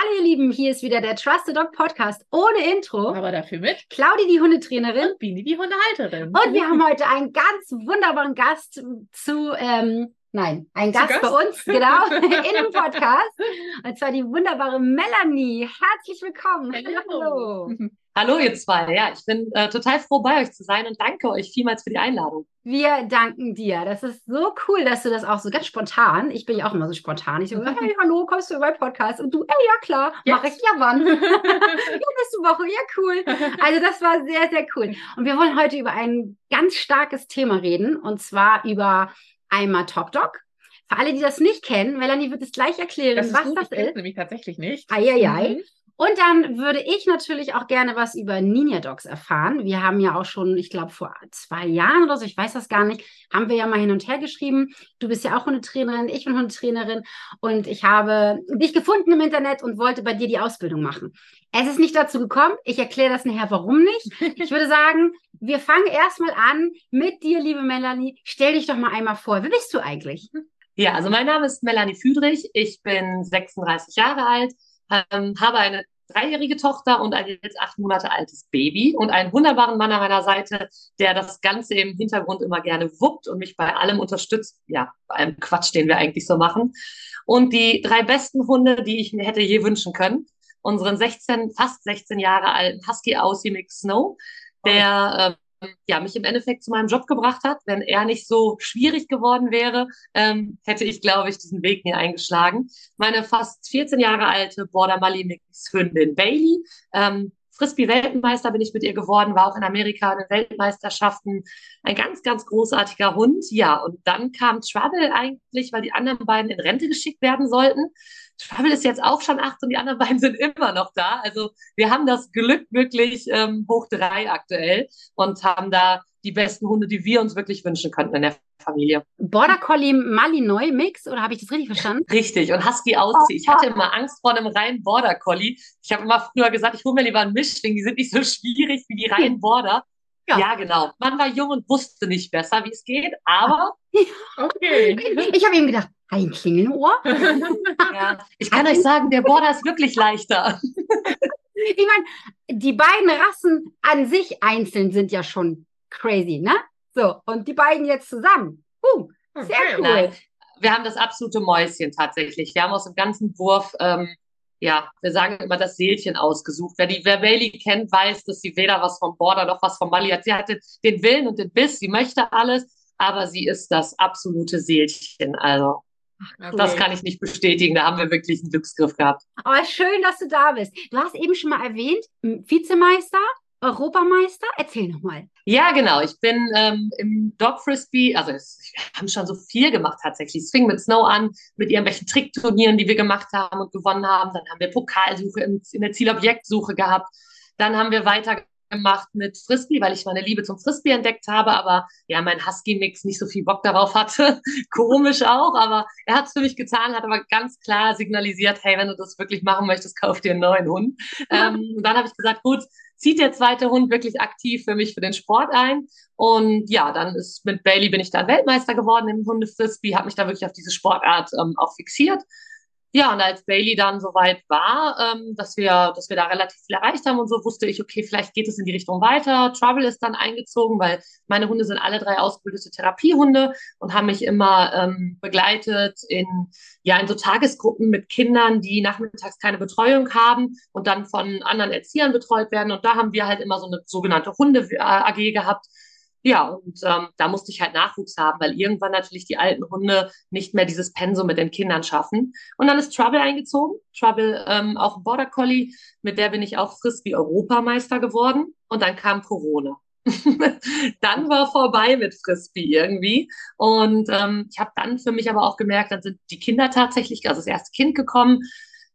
Hallo ihr Lieben, hier ist wieder der Trusted Dog Podcast ohne Intro. Aber dafür mit Claudi, die Hundetrainerin. Und Bini, die Hundehalterin. Und wir haben heute einen ganz wunderbaren Gast zu, ähm, nein, einen Gast, Gast, bei uns, genau, in dem Podcast. Und zwar die wunderbare Melanie. Herzlich willkommen. Hallo. Hallo. Hallo ihr zwei, ja, ich bin äh, total froh bei euch zu sein und danke euch vielmals für die Einladung. Wir danken dir. Das ist so cool, dass du das auch so ganz spontan, ich bin ja auch immer so spontan, ich so, hey, hallo, kommst du in meinen Podcast? Und du, ey, ja klar, mach ich, ja wann? ja, nächste Woche, ja cool. Also das war sehr, sehr cool. Und wir wollen heute über ein ganz starkes Thema reden und zwar über einmal Top Dog, für alle, die das nicht kennen, Melanie wird es gleich erklären, das was gut, das ich ist. nämlich tatsächlich nicht. Eieiei. Mhm. Und dann würde ich natürlich auch gerne was über Ninja Dogs erfahren. Wir haben ja auch schon, ich glaube, vor zwei Jahren oder so, ich weiß das gar nicht, haben wir ja mal hin und her geschrieben. Du bist ja auch Hundetrainerin, ich bin Hundetrainerin und ich habe dich gefunden im Internet und wollte bei dir die Ausbildung machen. Es ist nicht dazu gekommen. Ich erkläre das nachher, warum nicht. Ich würde sagen, wir fangen erstmal an mit dir, liebe Melanie. Stell dich doch mal einmal vor. Wer bist du eigentlich? Ja, also mein Name ist Melanie Füdrich. Ich bin 36 Jahre alt ähm, habe eine dreijährige Tochter und ein jetzt acht Monate altes Baby und einen wunderbaren Mann an meiner Seite, der das Ganze im Hintergrund immer gerne wuppt und mich bei allem unterstützt. Ja, bei allem Quatsch, den wir eigentlich so machen. Und die drei besten Hunde, die ich mir hätte je wünschen können. Unseren 16, fast 16 Jahre alten Husky Aussie Mix Snow, der ja, mich im Endeffekt zu meinem Job gebracht hat. Wenn er nicht so schwierig geworden wäre, ähm, hätte ich, glaube ich, diesen Weg nie eingeschlagen. Meine fast 14 Jahre alte Border Mali Mix Hündin Bailey. Ähm, Frisbee-Weltmeister bin ich mit ihr geworden, war auch in Amerika in den Weltmeisterschaften. Ein ganz, ganz großartiger Hund. Ja, und dann kam Trouble eigentlich, weil die anderen beiden in Rente geschickt werden sollten. Trouble ist jetzt auch schon acht und die anderen beiden sind immer noch da. Also wir haben das Glück wirklich ähm, hoch drei aktuell und haben da die besten Hunde, die wir uns wirklich wünschen könnten in der Familie. Border Collie Malinois Mix oder habe ich das richtig verstanden? Richtig und Husky Auszieh. Ich hatte immer Angst vor einem reinen Border Collie. Ich habe immer früher gesagt, ich hole mir lieber einen Mischling, die sind nicht so schwierig wie die reinen Border. Ja. ja, genau. Man war jung und wusste nicht besser, wie es geht, aber okay. Ich habe ihm gedacht, ein Klingelnohr? ja, ich kann euch sagen, der Border ist wirklich leichter. ich meine, die beiden Rassen an sich einzeln sind ja schon crazy, ne? So, und die beiden jetzt zusammen. Uh, sehr okay. cool. Nein, wir haben das absolute Mäuschen tatsächlich. Wir haben aus dem ganzen Wurf, ähm, ja, wir sagen immer das Seelchen ausgesucht. Wer die wer Bailey kennt, weiß, dass sie weder was vom Border noch was vom Mali hat. Sie hatte den Willen und den Biss, sie möchte alles, aber sie ist das absolute Seelchen. Also cool. Das kann ich nicht bestätigen. Da haben wir wirklich einen Glücksgriff gehabt. Aber schön, dass du da bist. Du hast eben schon mal erwähnt, Vizemeister, Europameister. Erzähl nochmal. Ja, genau. Ich bin ähm, im Dog Frisbee, also wir haben schon so viel gemacht tatsächlich. Es fing mit Snow an, mit irgendwelchen Trickturnieren, die wir gemacht haben und gewonnen haben. Dann haben wir Pokalsuche in, in der Zielobjektsuche gehabt. Dann haben wir weiter gemacht mit Frisbee, weil ich meine Liebe zum Frisbee entdeckt habe, aber ja, mein Husky-Mix nicht so viel Bock darauf hatte. Komisch auch, aber er hat es für mich getan, hat aber ganz klar signalisiert, hey, wenn du das wirklich machen möchtest, kauf dir einen neuen Hund. ähm, und dann habe ich gesagt, gut, zieht der zweite Hund wirklich aktiv für mich für den Sport ein. Und ja, dann ist mit Bailey bin ich dann Weltmeister geworden im Hunde-Frisbee, habe mich da wirklich auf diese Sportart ähm, auch fixiert ja, und als Bailey dann soweit war, ähm, dass wir, dass wir da relativ viel erreicht haben und so, wusste ich, okay, vielleicht geht es in die Richtung weiter. Trouble ist dann eingezogen, weil meine Hunde sind alle drei ausgebildete Therapiehunde und haben mich immer ähm, begleitet in, ja, in so Tagesgruppen mit Kindern, die nachmittags keine Betreuung haben und dann von anderen Erziehern betreut werden. Und da haben wir halt immer so eine sogenannte Hunde-AG gehabt ja, und ähm, da musste ich halt Nachwuchs haben, weil irgendwann natürlich die alten Hunde nicht mehr dieses Pensum mit den Kindern schaffen. Und dann ist Trouble eingezogen. Trouble ähm, auch ein Border Collie, mit der bin ich auch Frisbee-Europameister geworden. Und dann kam Corona. dann war vorbei mit Frisbee irgendwie. Und ähm, ich habe dann für mich aber auch gemerkt, dann sind die Kinder tatsächlich, also das erste Kind gekommen.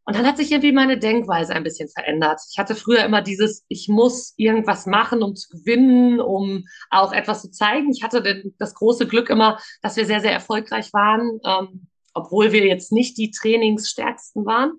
Und dann hat sich irgendwie meine Denkweise ein bisschen verändert. Ich hatte früher immer dieses, ich muss irgendwas machen, um zu gewinnen, um auch etwas zu zeigen. Ich hatte den, das große Glück immer, dass wir sehr, sehr erfolgreich waren, ähm, obwohl wir jetzt nicht die Trainingsstärksten waren.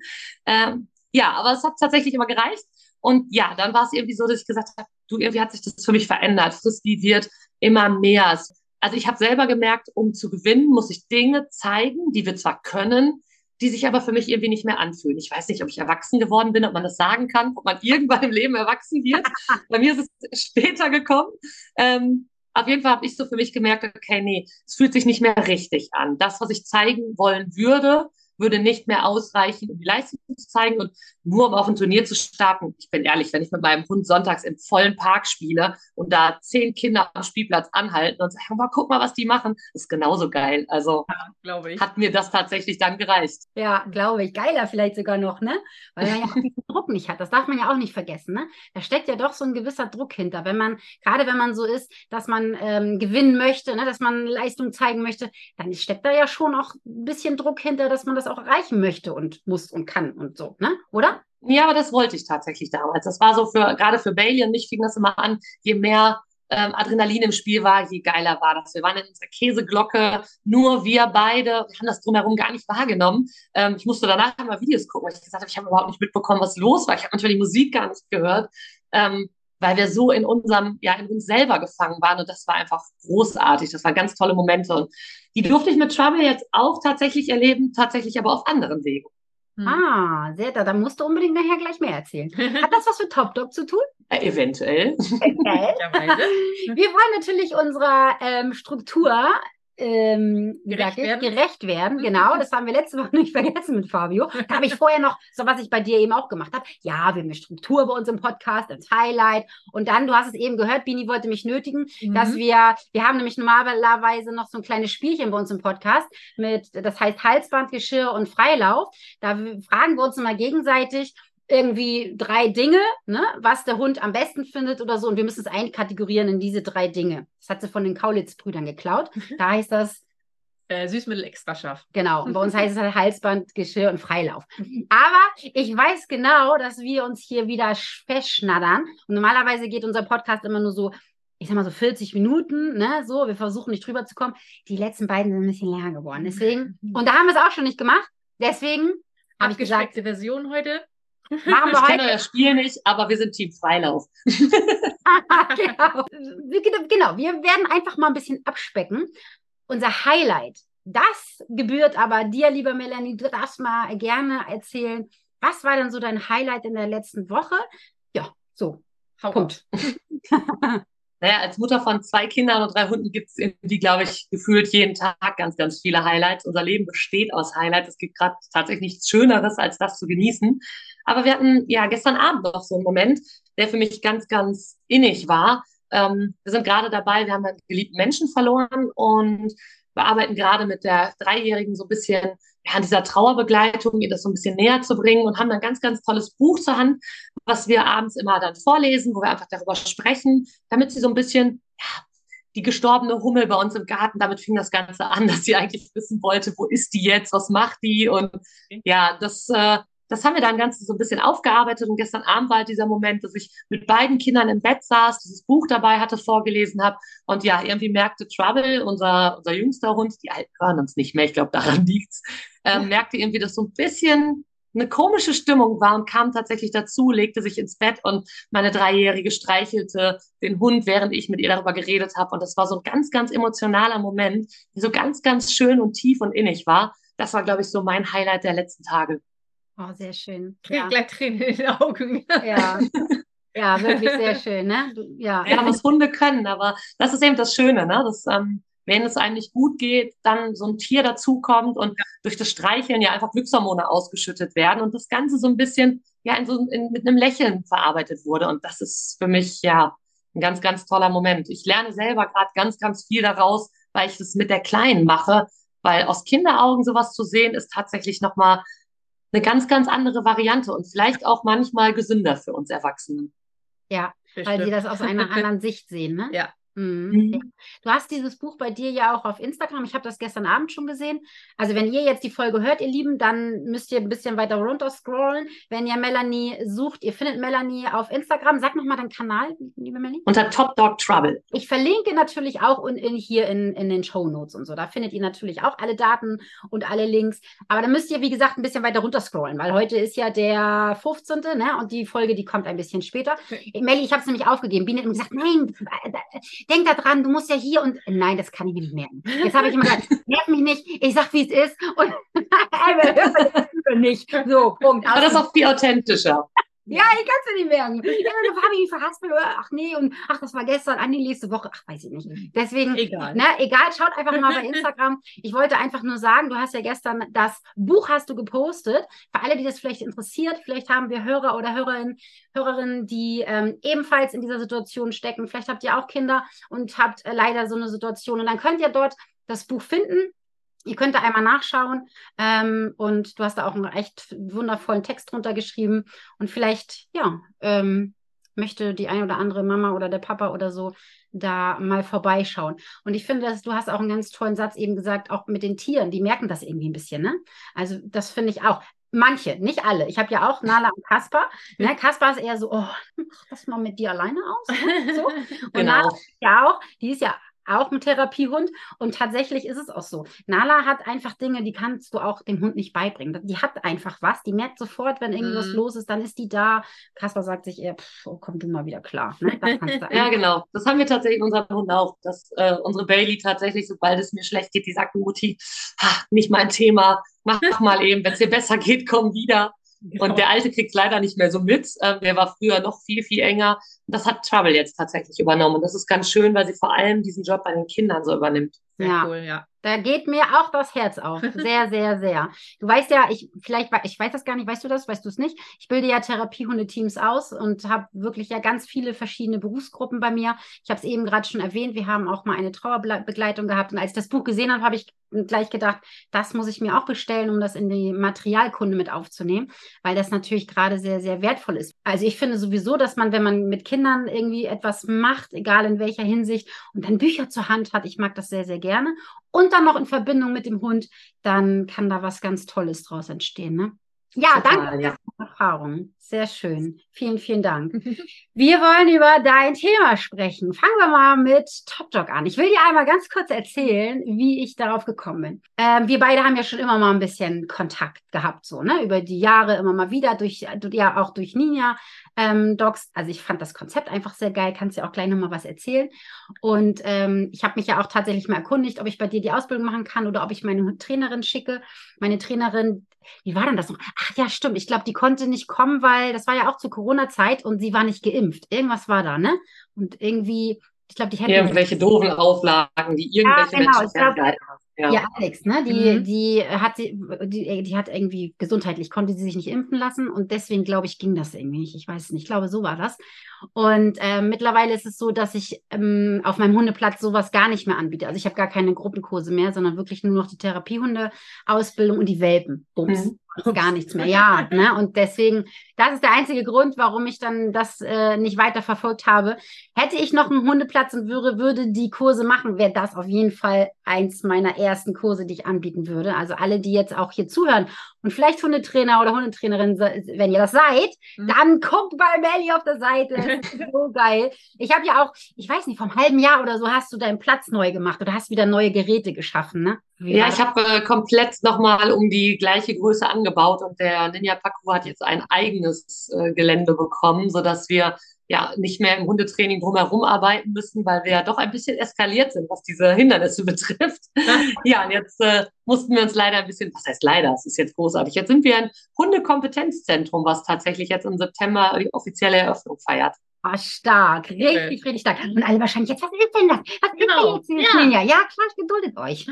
Ähm, ja, aber es hat tatsächlich immer gereicht. Und ja, dann war es irgendwie so, dass ich gesagt habe, du, irgendwie hat sich das für mich verändert. Frisbee wird immer mehr. Also ich habe selber gemerkt, um zu gewinnen, muss ich Dinge zeigen, die wir zwar können, die sich aber für mich irgendwie nicht mehr anfühlen. Ich weiß nicht, ob ich erwachsen geworden bin, ob man das sagen kann, ob man irgendwann im Leben erwachsen wird. Bei mir ist es später gekommen. Ähm, auf jeden Fall habe ich so für mich gemerkt, okay, nee, es fühlt sich nicht mehr richtig an. Das, was ich zeigen wollen würde, würde nicht mehr ausreichen, um die Leistung zu zeigen und nur um auf ein Turnier zu starten. Ich bin ehrlich, wenn ich mit meinem Hund sonntags im vollen Park spiele und da zehn Kinder am Spielplatz anhalten und sagen, mal guck mal, was die machen, ist genauso geil. Also ja, ich. hat mir das tatsächlich dann gereicht. Ja, glaube ich. Geiler vielleicht sogar noch, ne? Weil man ja auch diesen Druck nicht hat. Das darf man ja auch nicht vergessen, ne? Da steckt ja doch so ein gewisser Druck hinter. Wenn man, gerade wenn man so ist, dass man ähm, gewinnen möchte, ne? dass man Leistung zeigen möchte, dann steckt da ja schon auch ein bisschen Druck hinter, dass man das auch erreichen möchte und muss und kann und so, ne? Oder? Ja, aber das wollte ich tatsächlich damals. Das war so für, gerade für Bailey und mich fing das immer an, je mehr ähm, Adrenalin im Spiel war, je geiler war das. Wir waren in unserer Käseglocke, nur wir beide, wir haben das drumherum gar nicht wahrgenommen. Ähm, ich musste danach mal Videos gucken, weil ich gesagt habe, ich habe überhaupt nicht mitbekommen, was los war. Ich habe manchmal die Musik gar nicht gehört, ähm, weil wir so in unserem, ja, in uns selber gefangen waren und das war einfach großartig. Das waren ganz tolle Momente und die durfte ich mit Trouble jetzt auch tatsächlich erleben, tatsächlich aber auf anderen Wegen. Hm. Ah, sehr, da, da musst du unbedingt nachher gleich mehr erzählen. Hat das was mit Top Dog zu tun? Äh, eventuell. Okay. Wir wollen natürlich unserer ähm, Struktur ähm, gerecht, werden. gerecht werden. Genau, das haben wir letzte Woche nicht vergessen mit Fabio. Da habe ich vorher noch, so was ich bei dir eben auch gemacht habe, ja, wir haben eine Struktur bei uns im Podcast, als Highlight. Und dann, du hast es eben gehört, Bini wollte mich nötigen, mhm. dass wir, wir haben nämlich normalerweise noch so ein kleines Spielchen bei uns im Podcast mit, das heißt Halsbandgeschirr und Freilauf. Da fragen wir uns immer gegenseitig, irgendwie drei Dinge, ne, was der Hund am besten findet oder so. Und wir müssen es einkategorieren in diese drei Dinge. Das hat sie von den Kaulitz-Brüdern geklaut. Da heißt das äh, Süßmittel extra scharf. Genau. Und bei uns heißt es halt Halsband, Geschirr und Freilauf. Aber ich weiß genau, dass wir uns hier wieder festschnattern. Und normalerweise geht unser Podcast immer nur so, ich sag mal so 40 Minuten, ne, so. Wir versuchen nicht drüber zu kommen. Die letzten beiden sind ein bisschen länger geworden. Deswegen, und da haben wir es auch schon nicht gemacht. Deswegen habe ich gesagt. Version heute. Machen wir ich kenne euer Spiel nicht, aber wir sind Team Freilauf. genau. genau, wir werden einfach mal ein bisschen abspecken. Unser Highlight, das gebührt aber dir, lieber Melanie, du darfst mal gerne erzählen, was war denn so dein Highlight in der letzten Woche? Ja, so. Hau Punkt. naja, als Mutter von zwei Kindern und drei Hunden gibt es irgendwie, glaube ich, gefühlt jeden Tag ganz, ganz viele Highlights. Unser Leben besteht aus Highlights. Es gibt gerade tatsächlich nichts Schöneres, als das zu genießen. Aber wir hatten ja gestern Abend noch so einen Moment, der für mich ganz, ganz innig war. Ähm, wir sind gerade dabei, wir haben einen geliebten Menschen verloren und wir arbeiten gerade mit der Dreijährigen so ein bisschen ja, an dieser Trauerbegleitung, ihr das so ein bisschen näher zu bringen und haben ein ganz, ganz tolles Buch zur Hand, was wir abends immer dann vorlesen, wo wir einfach darüber sprechen, damit sie so ein bisschen, ja, die gestorbene Hummel bei uns im Garten, damit fing das Ganze an, dass sie eigentlich wissen wollte, wo ist die jetzt, was macht die und ja, das äh, das haben wir dann ganz so ein bisschen aufgearbeitet und gestern Abend war halt dieser Moment, dass ich mit beiden Kindern im Bett saß, dieses Buch dabei hatte, vorgelesen habe und ja, irgendwie merkte Trouble, unser, unser jüngster Hund, die Alten hören uns nicht mehr, ich glaube, daran liegt's, ähm, merkte irgendwie, dass so ein bisschen eine komische Stimmung war und kam tatsächlich dazu, legte sich ins Bett und meine Dreijährige streichelte den Hund, während ich mit ihr darüber geredet habe. Und das war so ein ganz, ganz emotionaler Moment, der so ganz, ganz schön und tief und innig war. Das war, glaube ich, so mein Highlight der letzten Tage. Oh, sehr schön. Krieg ja. gleich Tränen in den Augen. Ja. Ja, wirklich sehr schön, ne? Ja. ja, was Hunde können, aber das ist eben das Schöne, ne? Dass, ähm, wenn es einem nicht gut geht, dann so ein Tier dazukommt und durch das Streicheln ja einfach Glückshormone ausgeschüttet werden und das Ganze so ein bisschen ja in so in, mit einem Lächeln verarbeitet wurde. Und das ist für mich ja ein ganz, ganz toller Moment. Ich lerne selber gerade ganz, ganz viel daraus, weil ich das mit der Kleinen mache, weil aus Kinderaugen sowas zu sehen, ist tatsächlich nochmal eine ganz, ganz andere Variante und vielleicht auch manchmal gesünder für uns Erwachsene. Ja, Bestimmt. weil die das aus einer anderen Sicht sehen, ne? Ja. Mhm. Mhm. Du hast dieses Buch bei dir ja auch auf Instagram. Ich habe das gestern Abend schon gesehen. Also wenn ihr jetzt die Folge hört, ihr Lieben, dann müsst ihr ein bisschen weiter runter scrollen. Wenn ihr Melanie sucht, ihr findet Melanie auf Instagram. Sag nochmal deinen Kanal, liebe Melanie. Unter Top Dog Trouble. Ich verlinke natürlich auch in, in hier in, in den Show Notes und so. Da findet ihr natürlich auch alle Daten und alle Links. Aber da müsst ihr, wie gesagt, ein bisschen weiter runter scrollen, weil heute ist ja der 15. Ne? und die Folge, die kommt ein bisschen später. Melanie, ich habe es nämlich aufgegeben. Biene hat mir gesagt, nein, denk da dran, du musst ja hier und nein, das kann ich mir nicht merken. Jetzt habe ich immer gesagt, nerv mich nicht, ich sag, wie es ist und nicht. So, Punkt. Aber das ist auch viel authentischer. Ja, ich kann es mir nicht merken. Ja, dann habe ich mich verhaspelt. oder, Ach nee, und ach, das war gestern, an die nächste Woche. Ach, weiß ich nicht. Deswegen, Egal. ne, egal, schaut einfach mal bei Instagram. Ich wollte einfach nur sagen, du hast ja gestern das Buch hast du gepostet. Für alle, die das vielleicht interessiert, vielleicht haben wir Hörer oder Hörerinnen, Hörerinnen, die ähm, ebenfalls in dieser Situation stecken. Vielleicht habt ihr auch Kinder und habt äh, leider so eine Situation. Und dann könnt ihr dort das Buch finden. Ihr könnt da einmal nachschauen ähm, und du hast da auch einen echt wundervollen Text drunter geschrieben und vielleicht, ja, ähm, möchte die eine oder andere Mama oder der Papa oder so da mal vorbeischauen. Und ich finde, dass du hast auch einen ganz tollen Satz eben gesagt, auch mit den Tieren, die merken das irgendwie ein bisschen, ne? Also das finde ich auch. Manche, nicht alle. Ich habe ja auch Nala und Kaspar. Ne? Kaspar ist eher so, oh, mach das mal mit dir alleine aus. Ne? So. Und Genau. Nala ja auch, die ist ja auch ein Therapiehund und tatsächlich ist es auch so. Nala hat einfach Dinge, die kannst du auch dem Hund nicht beibringen. Die hat einfach was, die merkt sofort, wenn irgendwas Mhm. los ist, dann ist die da. Kaspar sagt sich eher, pff, oh, komm du mal wieder klar. Ne? Ja, genau. Das haben wir tatsächlich in unserem Hund auch. Dass äh, unsere Bailey tatsächlich, sobald es mir schlecht geht, die sagt, Mutti, ah, nicht mein Thema, mach doch mal eben, wenn es dir besser geht, komm wieder. Genau. Und der Alte kriegt es leider nicht mehr so mit. Ähm, der war früher noch viel, viel enger. Das hat Trouble jetzt tatsächlich übernommen. Und das ist ganz schön, weil sie vor allem diesen Job bei den Kindern so übernimmt. Sehr Ja. cool, ja. Da geht mir auch das Herz auf. Sehr, sehr, sehr. Du weißt ja, ich vielleicht, ich weiß das gar nicht, weißt du das, weißt du es nicht? Ich bilde ja Therapiehundeteams aus und habe wirklich ja ganz viele verschiedene Berufsgruppen bei mir. Ich habe es eben gerade schon erwähnt, wir haben auch mal eine Trauerbegleitung gehabt und als ich das Buch gesehen habe, habe ich gleich gedacht, das muss ich mir auch bestellen, um das in die Materialkunde mit aufzunehmen, weil das natürlich gerade sehr, sehr wertvoll ist. Also ich finde sowieso, dass man, wenn man mit Kindern irgendwie etwas macht, egal in welcher Hinsicht, und dann Bücher zur Hand hat, ich mag das sehr, sehr gerne und dann noch in Verbindung mit dem Hund, dann kann da was ganz Tolles draus entstehen. Ne? Ja, danke Total, ja. für Erfahrung. Sehr schön. Vielen, vielen Dank. Wir wollen über dein Thema sprechen. Fangen wir mal mit Top Dog an. Ich will dir einmal ganz kurz erzählen, wie ich darauf gekommen bin. Ähm, wir beide haben ja schon immer mal ein bisschen Kontakt gehabt, so, ne? Über die Jahre immer mal wieder, durch, ja, auch durch Ninja ähm, Dogs. Also ich fand das Konzept einfach sehr geil. Kannst ja auch gleich nochmal was erzählen. Und ähm, ich habe mich ja auch tatsächlich mal erkundigt, ob ich bei dir die Ausbildung machen kann oder ob ich meine Trainerin schicke. Meine Trainerin, wie war denn das noch? Ach ja, stimmt. Ich glaube, die konnte nicht kommen, weil das war ja auch zur Corona-Zeit und sie war nicht geimpft. Irgendwas war da, ne? Und irgendwie, ich glaube, die hätten. Irgendwelche doofen Auflagen, die irgendwelche genau, Menschen glaub- haben. Ja. Ja, Alex, ne? Die, Mhm. die hat sie, die, die hat irgendwie gesundheitlich, konnte sie sich nicht impfen lassen und deswegen, glaube ich, ging das irgendwie nicht. Ich weiß es nicht. Ich glaube, so war das. Und ähm, mittlerweile ist es so, dass ich ähm, auf meinem Hundeplatz sowas gar nicht mehr anbiete. Also ich habe gar keine Gruppenkurse mehr, sondern wirklich nur noch die Therapiehunde-Ausbildung und die Welpen. Bums. Mhm. Gar nichts mehr. Ja, ne? Und deswegen, das ist der einzige Grund, warum ich dann das äh, nicht weiter verfolgt habe. Hätte ich noch einen Hundeplatz und würde, würde die Kurse machen, wäre das auf jeden Fall eins meiner ersten Kurse, die ich anbieten würde. Also alle, die jetzt auch hier zuhören und vielleicht Hundetrainer oder Hundetrainerin, wenn ihr das seid, Mhm. dann guckt bei Melly auf der Seite. So geil. Ich habe ja auch, ich weiß nicht, vom halben Jahr oder so hast du deinen Platz neu gemacht oder hast wieder neue Geräte geschaffen, ne? Wie Ja, ich habe äh, komplett nochmal um die gleiche Größe angebaut und der Ninja Parcours hat jetzt ein eigenes äh, Gelände bekommen, sodass wir ja nicht mehr im Hundetraining drumherum arbeiten müssen, weil wir ja doch ein bisschen eskaliert sind, was diese Hindernisse betrifft. Ja, und jetzt äh, mussten wir uns leider ein bisschen, was heißt leider, es ist jetzt großartig. Jetzt sind wir ein Hundekompetenzzentrum, was tatsächlich jetzt im September die offizielle Eröffnung feiert. Ah, stark, richtig, richtig stark. Und alle wahrscheinlich jetzt, was ist denn das? Was Genau, ist denn jetzt dieses ja. Ninja? Ja, klar, geduldet euch.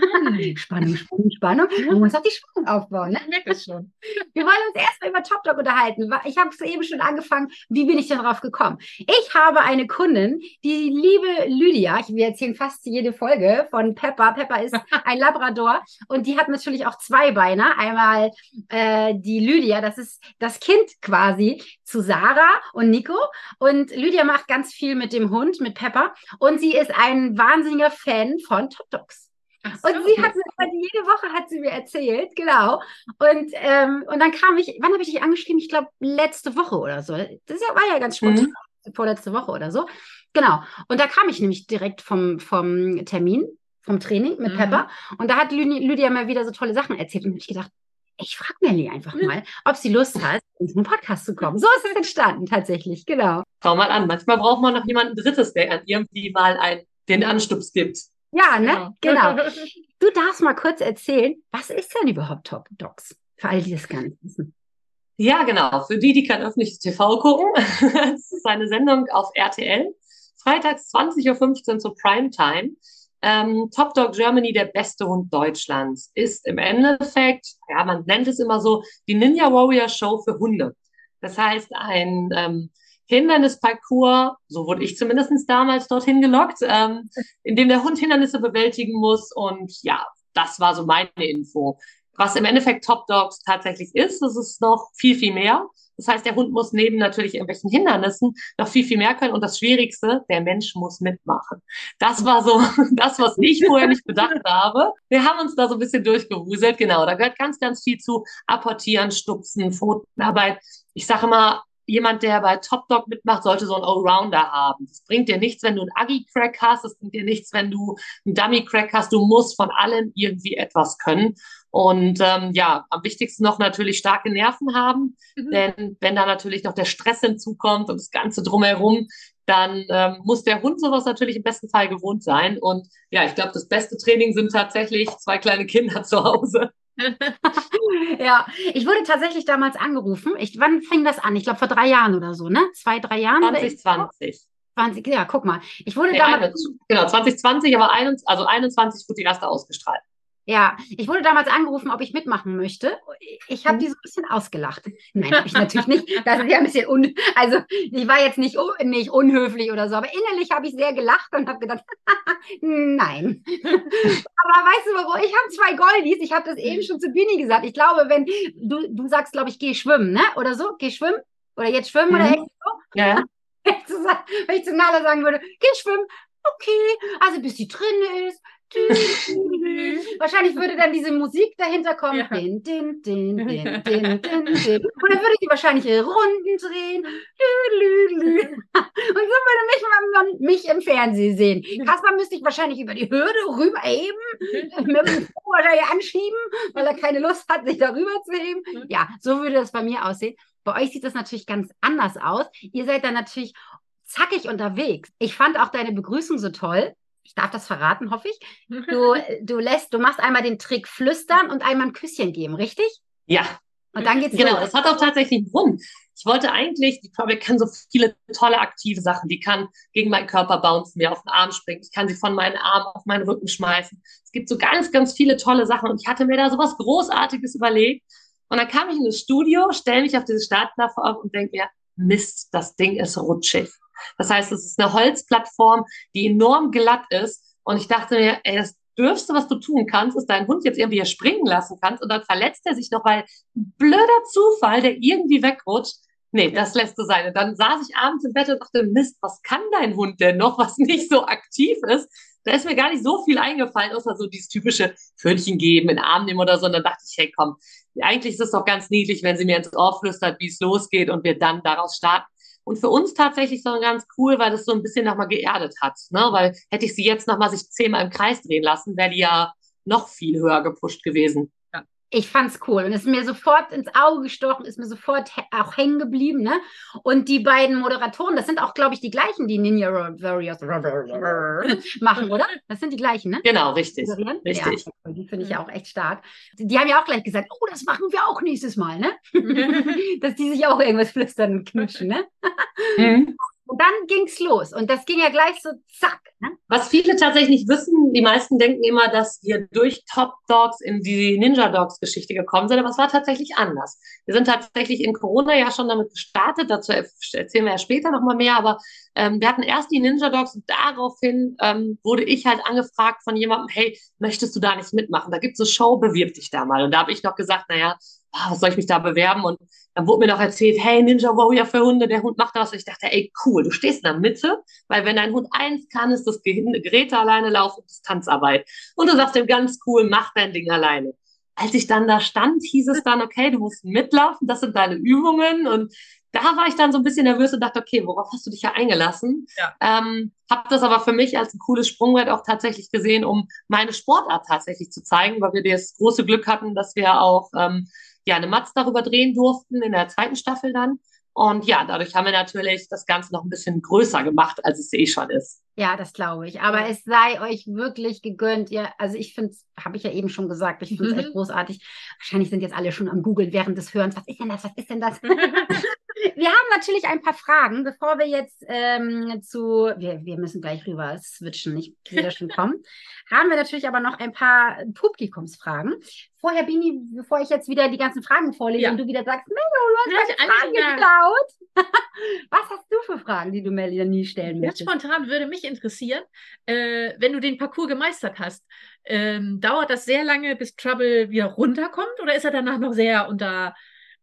Spannung, Spannung, Spannung. Man muss auch die Spannung aufbauen. Ne? Ich das schon. Wir wollen uns erstmal über Top Dog unterhalten. Ich habe es eben schon angefangen. Wie bin ich denn drauf gekommen? Ich habe eine Kundin, die liebe Lydia, ich, wir erzählen fast jede Folge von Pepper. Pepper ist ein Labrador und die hat natürlich auch zwei Beine. Einmal äh, die Lydia, das ist das Kind quasi zu Sarah und Nico. Und Lydia macht ganz viel mit dem Hund, mit Pepper. Und sie ist ein wahnsinniger Fan von Top Dogs. Ach Und so. sie hat mir jede Woche hat sie mir erzählt, genau. Und, ähm, und dann kam ich, wann habe ich dich angeschrieben? Ich glaube, letzte Woche oder so. Das war ja ganz spontan, vorletzte Woche oder so. Genau. Und da kam ich nämlich direkt vom, vom Termin, vom Training mit Mhm. Pepper. Und da hat Lydia mir wieder so tolle Sachen erzählt. Und habe ich gedacht, ich frage Melly einfach mal, ob sie Lust hat, in den Podcast zu kommen. So ist es entstanden, tatsächlich, genau. Schau mal an, manchmal braucht man noch jemanden Drittes, der an irgendwie mal ein den Anstups gibt. Ja, ne? Genau. Du darfst mal kurz erzählen, was ist denn überhaupt Top Docs? Für all die das gar nicht wissen. Ja, genau. Für die, die kein öffentliches TV gucken, es ist eine Sendung auf RTL. Freitags 20.15 Uhr zur Primetime. Ähm, Top Dog Germany, der beste Hund Deutschlands, ist im Endeffekt, ja, man nennt es immer so, die Ninja Warrior Show für Hunde. Das heißt, ein ähm, Hindernisparcours, so wurde ich zumindest damals dorthin gelockt, ähm, in dem der Hund Hindernisse bewältigen muss. Und ja, das war so meine Info. Was im Endeffekt Top Dogs tatsächlich ist, das ist noch viel, viel mehr. Das heißt, der Hund muss neben natürlich irgendwelchen Hindernissen noch viel, viel mehr können. Und das Schwierigste, der Mensch muss mitmachen. Das war so das, was ich vorher nicht bedacht habe. Wir haben uns da so ein bisschen durchgewuselt. Genau, da gehört ganz, ganz viel zu apportieren, stupsen, Pfotenarbeit. Ich sage mal, jemand, der bei Top Dog mitmacht, sollte so einen Allrounder haben. Das bringt dir nichts, wenn du einen Aggie-Crack hast. Das bringt dir nichts, wenn du einen Dummy-Crack hast. Du musst von allem irgendwie etwas können. Und ähm, ja, am wichtigsten noch natürlich starke Nerven haben. Mhm. Denn wenn da natürlich noch der Stress hinzukommt und das Ganze drumherum, dann ähm, muss der Hund sowas natürlich im besten Fall gewohnt sein. Und ja, ich glaube, das beste Training sind tatsächlich zwei kleine Kinder zu Hause. ja, ich wurde tatsächlich damals angerufen. Ich, wann fing das an? Ich glaube vor drei Jahren oder so, ne? Zwei, drei Jahren? 2020. 20, ja, guck mal. Ich wurde nee, damals. Genau, 2020, aber 21, also 21 wurde die erste ausgestrahlt. Ja, ich wurde damals angerufen, ob ich mitmachen möchte. Ich habe die so ein bisschen ausgelacht. Nein, habe ich natürlich nicht. Das ist ja ein bisschen un also ich war jetzt nicht, nicht unhöflich oder so, aber innerlich habe ich sehr gelacht und habe gedacht, nein. aber weißt du warum? Ich habe zwei Goldies. Ich habe das eben schon zu Bini gesagt. Ich glaube, wenn du du sagst, glaube ich, geh schwimmen, ne? Oder so, geh schwimmen oder jetzt schwimmen mhm. oder so. Ja. Wenn ich zu Nala sagen würde, geh schwimmen, okay, also bis sie drin ist, Wahrscheinlich würde dann diese Musik dahinter kommen. Ja. Din, din, din, din, din, din, din. Und dann würde sie wahrscheinlich ihre Runden drehen. Und so würde mich, man, mich im Fernsehen sehen. Kaspar müsste ich wahrscheinlich über die Hürde rüberheben, mit dem wahrscheinlich anschieben, weil er keine Lust hat, sich darüber zu heben. Ja, so würde das bei mir aussehen. Bei euch sieht das natürlich ganz anders aus. Ihr seid dann natürlich zackig unterwegs. Ich fand auch deine Begrüßung so toll ich darf das verraten, hoffe ich. Du, du lässt, du machst einmal den Trick flüstern und einmal ein Küsschen geben, richtig? Ja. Und dann geht's Genau, los. das hat auch tatsächlich einen Grund. Ich wollte eigentlich, die Probik kann so viele tolle aktive Sachen. Die kann gegen meinen Körper bouncen, mir auf den Arm springen. Ich kann sie von meinen Armen auf meinen Rücken schmeißen. Es gibt so ganz, ganz viele tolle Sachen. Und ich hatte mir da so was Großartiges überlegt. Und dann kam ich in das Studio, stelle mich auf diese Startplattform und denke mir, Mist, das Ding ist rutschig. Das heißt, es ist eine Holzplattform, die enorm glatt ist. Und ich dachte mir, ey, das Dürfste, was du tun kannst, ist deinen Hund jetzt irgendwie hier springen lassen kannst und dann verletzt er sich noch, weil blöder Zufall, der irgendwie wegrutscht. Nee, das lässt du sein. Und dann saß ich abends im Bett und dachte, Mist, was kann dein Hund denn noch, was nicht so aktiv ist? Da ist mir gar nicht so viel eingefallen, außer so dieses typische Pfötchen geben, in den Arm nehmen oder so. Und dann dachte ich, hey, komm, eigentlich ist es doch ganz niedlich, wenn sie mir ins Ohr flüstert, wie es losgeht und wir dann daraus starten. Und für uns tatsächlich so ganz cool, weil das so ein bisschen nochmal geerdet hat. Ne? Weil hätte ich sie jetzt nochmal sich zehnmal im Kreis drehen lassen, wäre die ja noch viel höher gepusht gewesen ich fand's cool und es ist mir sofort ins Auge gestochen, ist mir sofort auch hängen geblieben, ne? Und die beiden Moderatoren, das sind auch, glaube ich, die gleichen, die Ninja Warriors machen, oder? Das sind die gleichen, ne? Genau, richtig. Richtig. Ja, die finde ich auch echt stark. Die haben ja auch gleich gesagt, oh, das machen wir auch nächstes Mal, ne? Dass die sich auch irgendwas flüstern und knutschen, ne? Mhm. Und dann ging's los. Und das ging ja gleich so zack. Ne? Was viele tatsächlich nicht wissen, die meisten denken immer, dass wir durch Top Dogs in die Ninja Dogs Geschichte gekommen sind, aber es war tatsächlich anders. Wir sind tatsächlich in Corona ja schon damit gestartet, dazu erzählen wir ja später nochmal mehr, aber ähm, wir hatten erst die Ninja Dogs und daraufhin ähm, wurde ich halt angefragt von jemandem, hey, möchtest du da nicht mitmachen? Da gibt's eine Show, bewirb dich da mal. Und da habe ich noch gesagt, naja, was soll ich mich da bewerben? Und dann wurde mir noch erzählt, hey, Ninja Warrior für Hunde, der Hund macht das. Und ich dachte, ey, cool, du stehst in der Mitte, weil wenn dein Hund eins kann, ist das Geräte alleine laufen und Distanzarbeit. Und du sagst ihm ganz cool, mach dein Ding alleine. Als ich dann da stand, hieß es dann, okay, du musst mitlaufen, das sind deine Übungen. Und da war ich dann so ein bisschen nervös und dachte, okay, worauf hast du dich ja eingelassen? Ja. Ähm, habe das aber für mich als ein cooles Sprungbrett auch tatsächlich gesehen, um meine Sportart tatsächlich zu zeigen, weil wir das große Glück hatten, dass wir auch ähm, ja, eine Matz darüber drehen durften in der zweiten Staffel dann. Und ja, dadurch haben wir natürlich das Ganze noch ein bisschen größer gemacht, als es eh schon ist. Ja, das glaube ich. Aber es sei euch wirklich gegönnt. Ihr, also ich finde es, habe ich ja eben schon gesagt, ich finde es Mhm. echt großartig. Wahrscheinlich sind jetzt alle schon am Googeln während des Hörens. Was ist denn das? Was ist denn das? wir haben natürlich ein paar Fragen, bevor wir jetzt ähm, zu, wir, wir müssen gleich rüber switchen, ich sehe das schon kommen. haben wir natürlich aber noch ein paar Publikumsfragen. Vorher, Bini, bevor ich jetzt wieder die ganzen Fragen vorlese Ja. und du wieder sagst, Mello, du hast meine Fragen geklaut. Was hast du für Fragen, die du Melanie stellen Ganz möchtest? spontan würde mich interessieren, äh, wenn du den Parcours gemeistert hast, ähm, dauert das sehr lange, bis Trouble wieder runterkommt oder ist er danach noch sehr unter,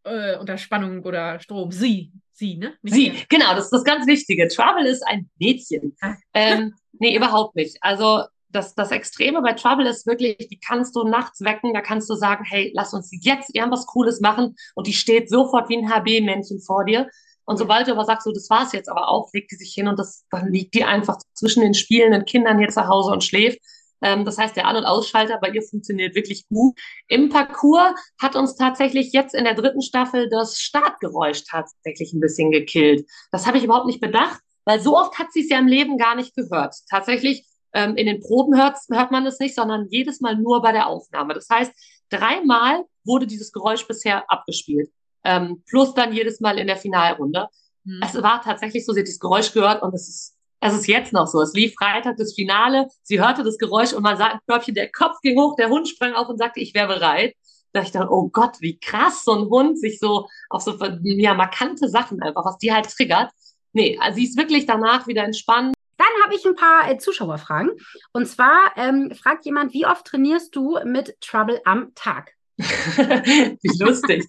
äh, unter Spannung oder Strom? Sie, sie, ne? Nicht Sie, er. genau, das ist das ganz Wichtige. Trouble ist ein Mädchen. Ah. Ähm, nee, überhaupt nicht. Also das, das Extreme bei Trouble ist wirklich, die kannst du nachts wecken, da kannst du sagen, hey, lass uns jetzt irgendwas Cooles machen und die steht sofort wie ein HB-Männchen vor dir. Und sobald du aber sagst, so, das war's jetzt aber auch, legt die sich hin und das, dann liegt die einfach zwischen den spielenden Kindern hier zu Hause und schläft. Ähm, das heißt, der An- und Ausschalter bei ihr funktioniert wirklich gut. Im Parcours hat uns tatsächlich jetzt in der dritten Staffel das Startgeräusch tatsächlich ein bisschen gekillt. Das habe ich überhaupt nicht bedacht, weil so oft hat sie es ja im Leben gar nicht gehört. Tatsächlich ähm, in den Proben hört, hört man es nicht, sondern jedes Mal nur bei der Aufnahme. Das heißt, dreimal wurde dieses Geräusch bisher abgespielt. Ähm, plus dann jedes Mal in der Finalrunde. Hm. Es war tatsächlich so, sie hat dieses Geräusch gehört und es ist, es ist jetzt noch so. Es lief Freitag das Finale, sie hörte das Geräusch und man sah im Körbchen, der Kopf ging hoch, der Hund sprang auf und sagte, ich wäre bereit. Da ich dann, oh Gott, wie krass so ein Hund sich so auf so ja, markante Sachen einfach, was die halt triggert. Nee, also sie ist wirklich danach wieder entspannt. Dann habe ich ein paar äh, Zuschauerfragen. Und zwar ähm, fragt jemand, wie oft trainierst du mit Trouble am Tag? Wie lustig,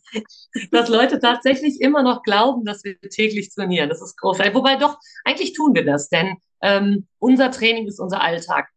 dass Leute tatsächlich immer noch glauben, dass wir täglich trainieren. Das ist großartig. Wobei doch, eigentlich tun wir das, denn ähm, unser Training ist unser Alltag.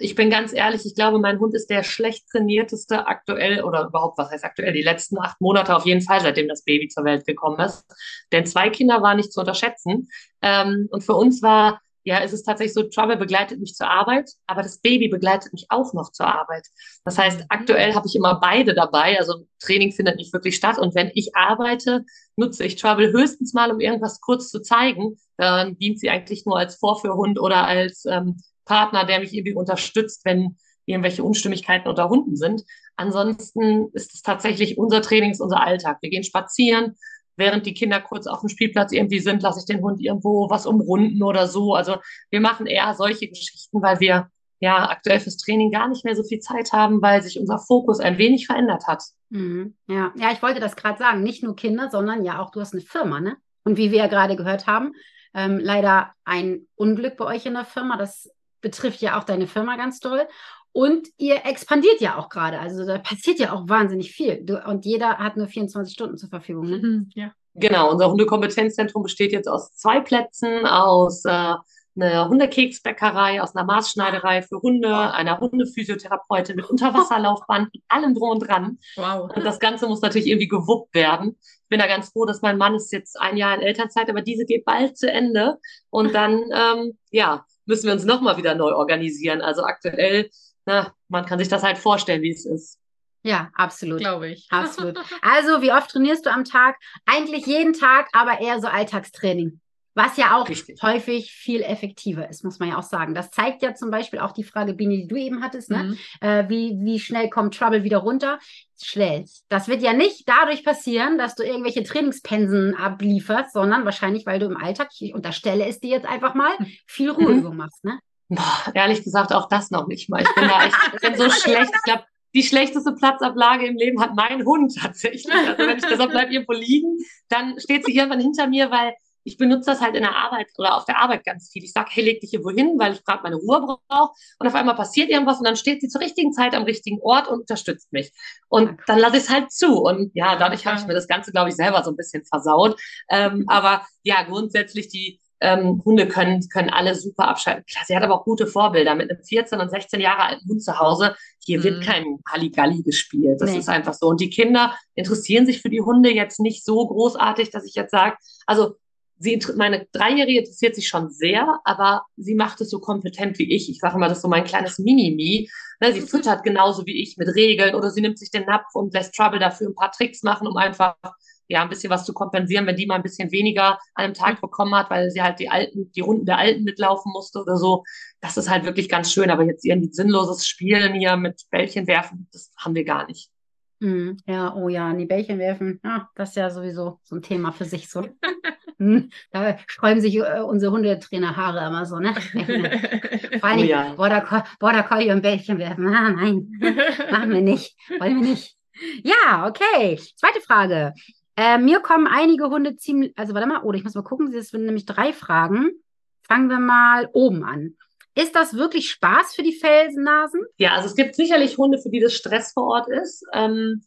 Ich bin ganz ehrlich, ich glaube, mein Hund ist der schlecht trainierteste aktuell oder überhaupt, was heißt aktuell, die letzten acht Monate auf jeden Fall, seitdem das Baby zur Welt gekommen ist. Denn zwei Kinder waren nicht zu unterschätzen. Ähm, und für uns war ja, es ist tatsächlich so, Trouble begleitet mich zur Arbeit, aber das Baby begleitet mich auch noch zur Arbeit. Das heißt, aktuell habe ich immer beide dabei. Also Training findet nicht wirklich statt. Und wenn ich arbeite, nutze ich Trouble höchstens mal, um irgendwas kurz zu zeigen. Dann dient sie eigentlich nur als Vorführhund oder als ähm, Partner, der mich irgendwie unterstützt, wenn irgendwelche Unstimmigkeiten unter Hunden sind. Ansonsten ist es tatsächlich unser Training, ist unser Alltag. Wir gehen spazieren, während die Kinder kurz auf dem Spielplatz irgendwie sind, lasse ich den Hund irgendwo was umrunden oder so. Also wir machen eher solche Geschichten, weil wir ja aktuell fürs Training gar nicht mehr so viel Zeit haben, weil sich unser Fokus ein wenig verändert hat. Mhm. Ja. ja, ich wollte das gerade sagen. Nicht nur Kinder, sondern ja auch du hast eine Firma, ne? Und wie wir ja gerade gehört haben, ähm, leider ein Unglück bei euch in der Firma. Das betrifft ja auch deine Firma ganz doll. Und ihr expandiert ja auch gerade. Also da passiert ja auch wahnsinnig viel. Du, und jeder hat nur 24 Stunden zur Verfügung. Ne? Mhm, ja. Genau, unser Hundekompetenzzentrum besteht jetzt aus zwei Plätzen, aus äh, einer Hundekeksbäckerei, aus einer Maßschneiderei für Hunde, einer Hundephysiotherapeutin mit Unterwasserlaufband, mit allem drum und dran. Wow. Und das Ganze muss natürlich irgendwie gewuppt werden. Ich bin da ganz froh, dass mein Mann ist jetzt ein Jahr in Elternzeit, aber diese geht bald zu Ende. Und dann, ähm, ja, müssen wir uns nochmal wieder neu organisieren. Also aktuell, na, man kann sich das halt vorstellen, wie es ist. Ja, absolut. Glaube ich. Absolut. Also, wie oft trainierst du am Tag? Eigentlich jeden Tag, aber eher so Alltagstraining. Was ja auch Richtig. häufig viel effektiver ist, muss man ja auch sagen. Das zeigt ja zum Beispiel auch die Frage, Bini, die du eben hattest, ne? Mhm. Äh, wie, wie schnell kommt Trouble wieder runter? Schnell. Das wird ja nicht dadurch passieren, dass du irgendwelche Trainingspensen ablieferst, sondern wahrscheinlich, weil du im Alltag, ich unterstelle es dir jetzt einfach mal, viel Ruheübung machst, ne? Boah, ehrlich gesagt, auch das noch nicht mal. Ich bin da echt, ich bin so schlecht. Ich glaube, die schlechteste Platzablage im Leben hat mein Hund tatsächlich. Also wenn ich deshalb bleib irgendwo liegen, dann steht sie irgendwann hinter mir, weil ich benutze das halt in der Arbeit oder auf der Arbeit ganz viel. Ich sage, hey, leg dich hier wohin, weil ich gerade meine Ruhe brauche. Und auf einmal passiert irgendwas und dann steht sie zur richtigen Zeit am richtigen Ort und unterstützt mich. Und dann lasse ich es halt zu. Und ja, dadurch habe ich mir das Ganze, glaube ich, selber so ein bisschen versaut. Ähm, aber ja, grundsätzlich die ähm, Hunde können, können alle super abschalten. Klar, sie hat aber auch gute Vorbilder. Mit einem 14 und 16 Jahre alten Hund zu Hause, hier Mhm. wird kein Halligalli gespielt. Das Nee. ist einfach so. Und die Kinder interessieren sich für die Hunde jetzt nicht so großartig, dass ich jetzt sage, also sie, meine Dreijährige interessiert sich schon sehr, aber sie macht es so kompetent wie ich. Ich sage immer, das ist so mein kleines Mini-Mi. Ne, sie füttert genauso wie ich mit Regeln oder sie nimmt sich den Napf und lässt Trouble dafür ein paar Tricks machen, um einfach ja, ein bisschen was zu kompensieren, wenn die mal ein bisschen weniger an einem Tag bekommen hat, weil sie halt die alten, die Runden der Alten mitlaufen musste oder so. Das ist halt wirklich ganz schön. Aber jetzt irgendwie sinnloses Spielen hier mit Bällchen werfen, das haben wir gar nicht. Mm, ja, oh ja, die Bällchen werfen, ja, das ist ja sowieso so ein Thema für sich so. Hm, da sträuben sich äh, unsere Hundetrainer Haare immer so, ne? Vor allem, oh ja. Border, Border Collie und Bällchen werfen. Ah, nein, machen wir nicht. Wollen wir nicht. Ja, okay. Zweite Frage. Äh, mir kommen einige Hunde ziemlich, also warte mal, oder ich muss mal gucken, es sind nämlich drei Fragen. Fangen wir mal oben an. Ist das wirklich Spaß für die Felsennasen? Ja, also es gibt sicherlich Hunde, für die das Stress vor Ort ist. Ähm,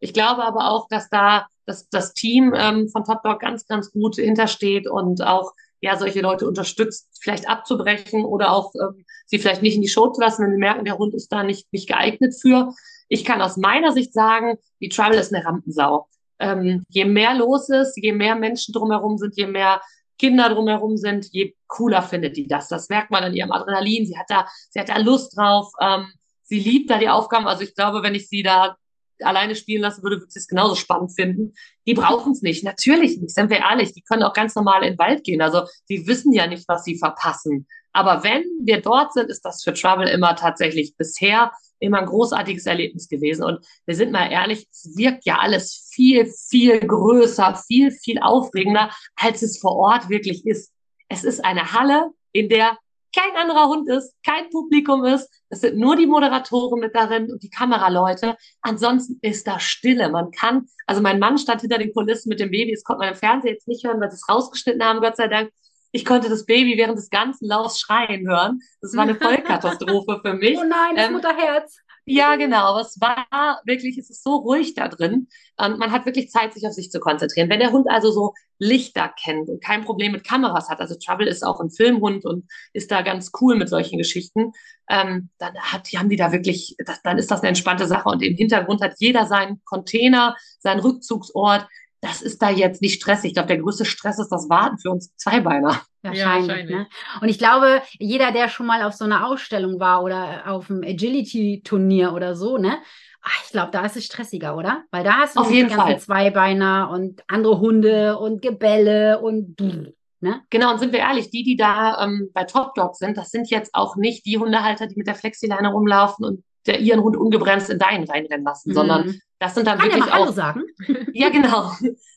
ich glaube aber auch, dass da das, das Team ähm, von Top Dog ganz, ganz gut hintersteht und auch ja solche Leute unterstützt, vielleicht abzubrechen oder auch ähm, sie vielleicht nicht in die Show zu lassen, wenn sie merken, der Hund ist da nicht, nicht geeignet für. Ich kann aus meiner Sicht sagen, die Trouble ist eine Rampensau. Ähm, je mehr los ist, je mehr Menschen drumherum sind, je mehr Kinder drumherum sind, je cooler findet die das. Das merkt man an ihrem Adrenalin. Sie hat da, sie hat da Lust drauf. Ähm, sie liebt da die Aufgaben. Also ich glaube, wenn ich sie da alleine spielen lassen würde, würde sie es genauso spannend finden. Die brauchen es nicht. Natürlich nicht. Sind wir ehrlich. Die können auch ganz normal in den Wald gehen. Also die wissen ja nicht, was sie verpassen. Aber wenn wir dort sind, ist das für Trouble immer tatsächlich bisher immer ein großartiges Erlebnis gewesen. Und wir sind mal ehrlich, es wirkt ja alles viel, viel größer, viel, viel aufregender, als es vor Ort wirklich ist. Es ist eine Halle, in der kein anderer Hund ist, kein Publikum ist. Es sind nur die Moderatoren mit darin und die Kameraleute. Ansonsten ist da Stille. Man kann, also mein Mann stand hinter den Kulissen mit dem Baby. Das konnte man im Fernsehen jetzt nicht hören, weil sie es rausgeschnitten haben, Gott sei Dank. Ich konnte das Baby während des ganzen Laufs schreien hören. Das war eine Vollkatastrophe für mich. Oh nein, das ähm, Mutterherz. Ja, genau. Aber es war wirklich, es ist so ruhig da drin. Ähm, man hat wirklich Zeit, sich auf sich zu konzentrieren. Wenn der Hund also so Lichter kennt und kein Problem mit Kameras hat, also Trouble ist auch ein Filmhund und ist da ganz cool mit solchen Geschichten, ähm, dann hat, die haben die da wirklich, das, dann ist das eine entspannte Sache. Und im Hintergrund hat jeder seinen Container, seinen Rückzugsort das ist da jetzt nicht stressig. Ich glaube, der größte Stress ist das Warten für uns Zweibeiner. Wahrscheinlich. Ja, wahrscheinlich. Ne? Und ich glaube, jeder, der schon mal auf so einer Ausstellung war oder auf einem Agility-Turnier oder so, ne? Ach, ich glaube, da ist es stressiger, oder? Weil da hast du auf jeden Fall Zweibeiner und andere Hunde und Gebälle und Ne? Genau, und sind wir ehrlich, die, die da ähm, bei Top Dog sind, das sind jetzt auch nicht die Hundehalter, die mit der Flexileine rumlaufen und der ihren Hund ungebremst in deinen reinrennen lassen, mhm. sondern das sind dann Kann wirklich auch. Hallo sagen. Ja, genau.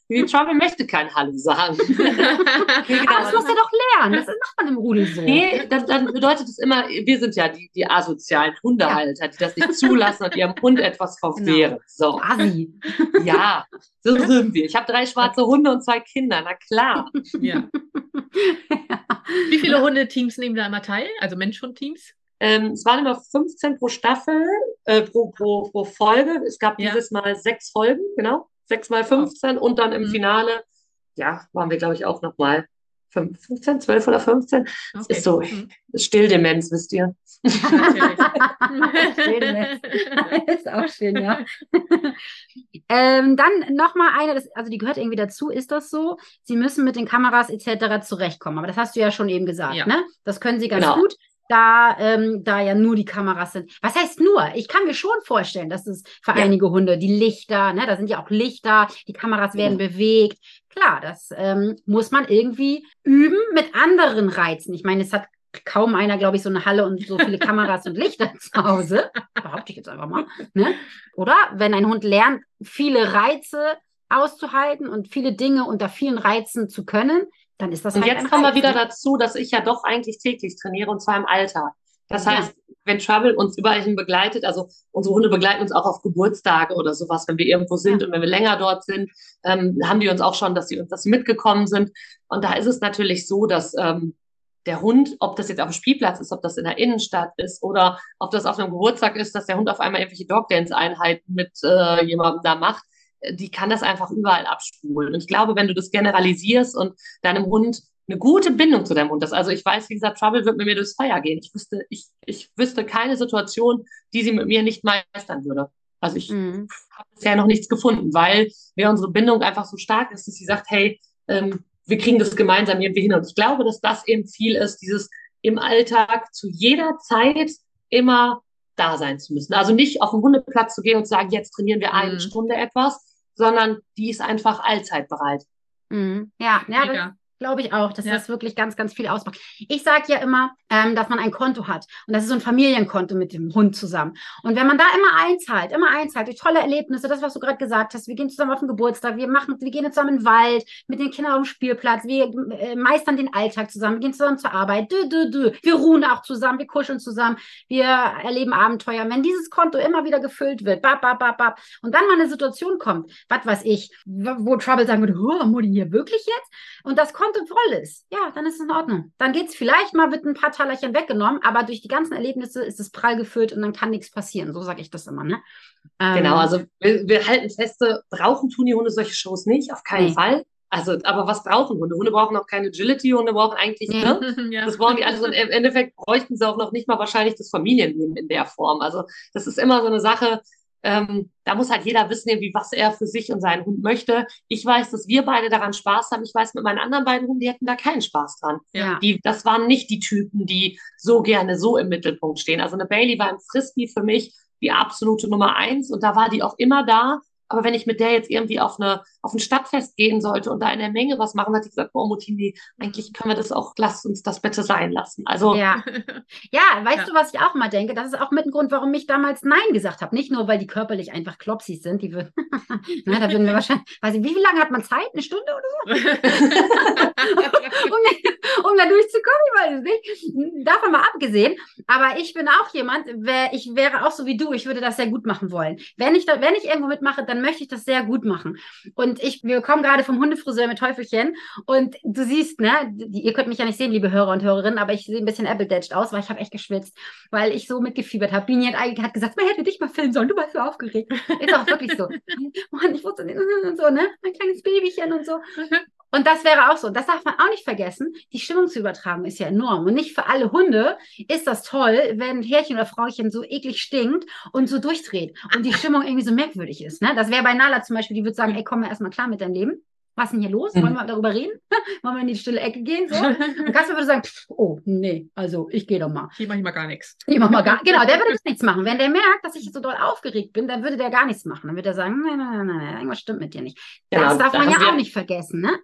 Die Trouble möchte kein Hallo sagen. nee, genau. Aber das muss er doch lernen. Das macht man im Rudel so. Nee, das, dann bedeutet es immer, wir sind ja die, die asozialen Hundehalter, die das nicht zulassen und ihrem Hund etwas verwehren. Genau. So. Asi. Ja, so sind wir. Ich habe drei schwarze Hunde und zwei Kinder, na klar. Ja. Wie viele Hundeteams nehmen da immer teil? Also Mensch-Hund-Teams? Ähm, es waren immer 15 pro Staffel, äh, pro, pro, pro Folge. Es gab ja. dieses Mal sechs Folgen, genau. Sechs mal 15 und dann im mhm. Finale, ja, waren wir, glaube ich, auch nochmal 15, 12 oder 15. Das okay. ist so mhm. Stilldemenz, wisst ihr. Stilldemenz. ist auch schön, ja. ähm, dann nochmal eine, das, also die gehört irgendwie dazu, ist das so? Sie müssen mit den Kameras etc. zurechtkommen. Aber das hast du ja schon eben gesagt, ja. ne? Das können sie ganz genau. gut da, ähm, da ja nur die Kameras sind. Was heißt nur? Ich kann mir schon vorstellen, dass es für ja. einige Hunde die Lichter, ne, da sind ja auch Lichter, die Kameras werden ja. bewegt. Klar, das ähm, muss man irgendwie üben mit anderen Reizen. Ich meine, es hat kaum einer, glaube ich, so eine Halle und so viele Kameras und Lichter zu Hause. Behaupte ich jetzt einfach mal. Ne? Oder wenn ein Hund lernt, viele Reize auszuhalten und viele Dinge unter vielen Reizen zu können, dann ist das Und halt jetzt kommen wir wieder dazu, dass ich ja doch eigentlich täglich trainiere und zwar im Alltag. Das ja. heißt, wenn Trouble uns überall hin begleitet, also unsere Hunde begleiten uns auch auf Geburtstage oder sowas, wenn wir irgendwo sind ja. und wenn wir länger dort sind, ähm, haben die uns auch schon, dass sie uns, sie mitgekommen sind. Und da ist es natürlich so, dass ähm, der Hund, ob das jetzt auf dem Spielplatz ist, ob das in der Innenstadt ist oder ob das auf einem Geburtstag ist, dass der Hund auf einmal irgendwelche Dogdance-Einheiten mit äh, jemandem da macht, die kann das einfach überall abspulen. Und ich glaube, wenn du das generalisierst und deinem Hund eine gute Bindung zu deinem Hund hast, also ich weiß, wie gesagt, Trouble wird mit mir durchs Feuer gehen. Ich wüsste, ich, ich wüsste keine Situation, die sie mit mir nicht meistern würde. Also ich mhm. habe bisher noch nichts gefunden, weil wir unsere Bindung einfach so stark ist, dass sie sagt, hey, ähm, wir kriegen das gemeinsam irgendwie hin. Und ich glaube, dass das eben viel ist, dieses im Alltag zu jeder Zeit immer da sein zu müssen. Also nicht auf den Hundeplatz zu gehen und zu sagen, jetzt trainieren wir eine mhm. Stunde etwas, sondern die ist einfach allzeit bereit. Mhm. Ja, ja, das, Glaube ich auch, dass ja. das wirklich ganz, ganz viel ausmacht. Ich sage ja immer, ähm, dass man ein Konto hat. Und das ist so ein Familienkonto mit dem Hund zusammen. Und wenn man da immer einzahlt, immer einzahlt, durch tolle Erlebnisse, das, was du gerade gesagt hast, wir gehen zusammen auf den Geburtstag, wir machen, wir gehen zusammen in den Wald, mit den Kindern auf dem Spielplatz, wir äh, meistern den Alltag zusammen, wir gehen zusammen zur Arbeit, dü, dü, dü. wir ruhen auch zusammen, wir kuscheln zusammen, wir erleben Abenteuer. Wenn dieses Konto immer wieder gefüllt wird, bap, bap, bap, bap, und dann mal eine Situation kommt, was weiß ich, wo Trouble sagen würde, oh, Mutti, hier wirklich jetzt? Und das Konto Konto voll ist, ja, dann ist es in Ordnung. Dann geht es vielleicht mal, wird ein paar Talerchen weggenommen, aber durch die ganzen Erlebnisse ist es prall gefüllt und dann kann nichts passieren. So sage ich das immer, ne? Ähm, genau, also wir, wir, halten feste, brauchen tun die Hunde solche Shows nicht, auf keinen nee. Fall. Also, aber was brauchen Hunde? Hunde brauchen auch keine Agility, Hunde brauchen eigentlich, ne? ja. Das brauchen die alles. Und im Endeffekt bräuchten sie auch noch nicht mal wahrscheinlich das Familienleben in der Form. Also, das ist immer so eine Sache, ähm, da muss halt jeder wissen, wie was er für sich und seinen Hund möchte. Ich weiß, dass wir beide daran Spaß haben. Ich weiß, mit meinen anderen beiden Hunden, die hätten da keinen Spaß dran. Ja. Die, das waren nicht die Typen, die so gerne so im Mittelpunkt stehen. Also eine Bailey war im Frisbee für mich die absolute Nummer eins und da war die auch immer da aber wenn ich mit der jetzt irgendwie auf, eine, auf ein Stadtfest gehen sollte und da in der Menge was machen, hat sie gesagt, oh Mutini, eigentlich können wir das auch, lass uns das bitte sein lassen. Also. Ja, ja weißt ja. du, was ich auch mal denke? Das ist auch mit ein Grund, warum ich damals Nein gesagt habe. Nicht nur, weil die körperlich einfach Klopsis sind, die würden, na, da würden wir wahrscheinlich, weiß ich, wie viel lange hat man Zeit? Eine Stunde oder so? um, um da durchzukommen, ich weiß es nicht. Davon mal abgesehen. Aber ich bin auch jemand, wär, ich wäre auch so wie du, ich würde das sehr gut machen wollen. Wenn ich, da, wenn ich irgendwo mitmache, dann möchte ich das sehr gut machen. Und ich, wir kommen gerade vom Hundefriseur mit Teufelchen und du siehst, ne, ihr könnt mich ja nicht sehen, liebe Hörer und Hörerinnen, aber ich sehe ein bisschen appledetched aus, weil ich habe echt geschwitzt, weil ich so mitgefiebert habe. Bini hat, hat gesagt, man hätte dich mal filmen sollen, du warst so aufgeregt. Ist auch wirklich so. Mann, ich wusste nicht, und so, ne, mein kleines Babychen und so. Und das wäre auch so. Das darf man auch nicht vergessen. Die Stimmung zu übertragen ist ja enorm. Und nicht für alle Hunde ist das toll, wenn ein Herrchen oder Frauchen so eklig stinkt und so durchdreht und die Stimmung irgendwie so merkwürdig ist. Ne? Das wäre bei Nala zum Beispiel, die würde sagen, ey, komm mal erstmal klar mit deinem Leben. Was ist denn hier los? Wollen wir darüber reden? Wollen wir in die stille Ecke gehen? So? Und Kasper würde sagen, oh, nee, also ich gehe doch mal. Hier mache ich mal gar nichts. Ich mach mal gar, genau, der würde nichts machen. Wenn der merkt, dass ich so doll aufgeregt bin, dann würde der gar nichts machen. Dann würde er sagen, nein, nein, nein, nein, irgendwas stimmt mit dir nicht. Das genau, darf man ja auch nicht vergessen, ne?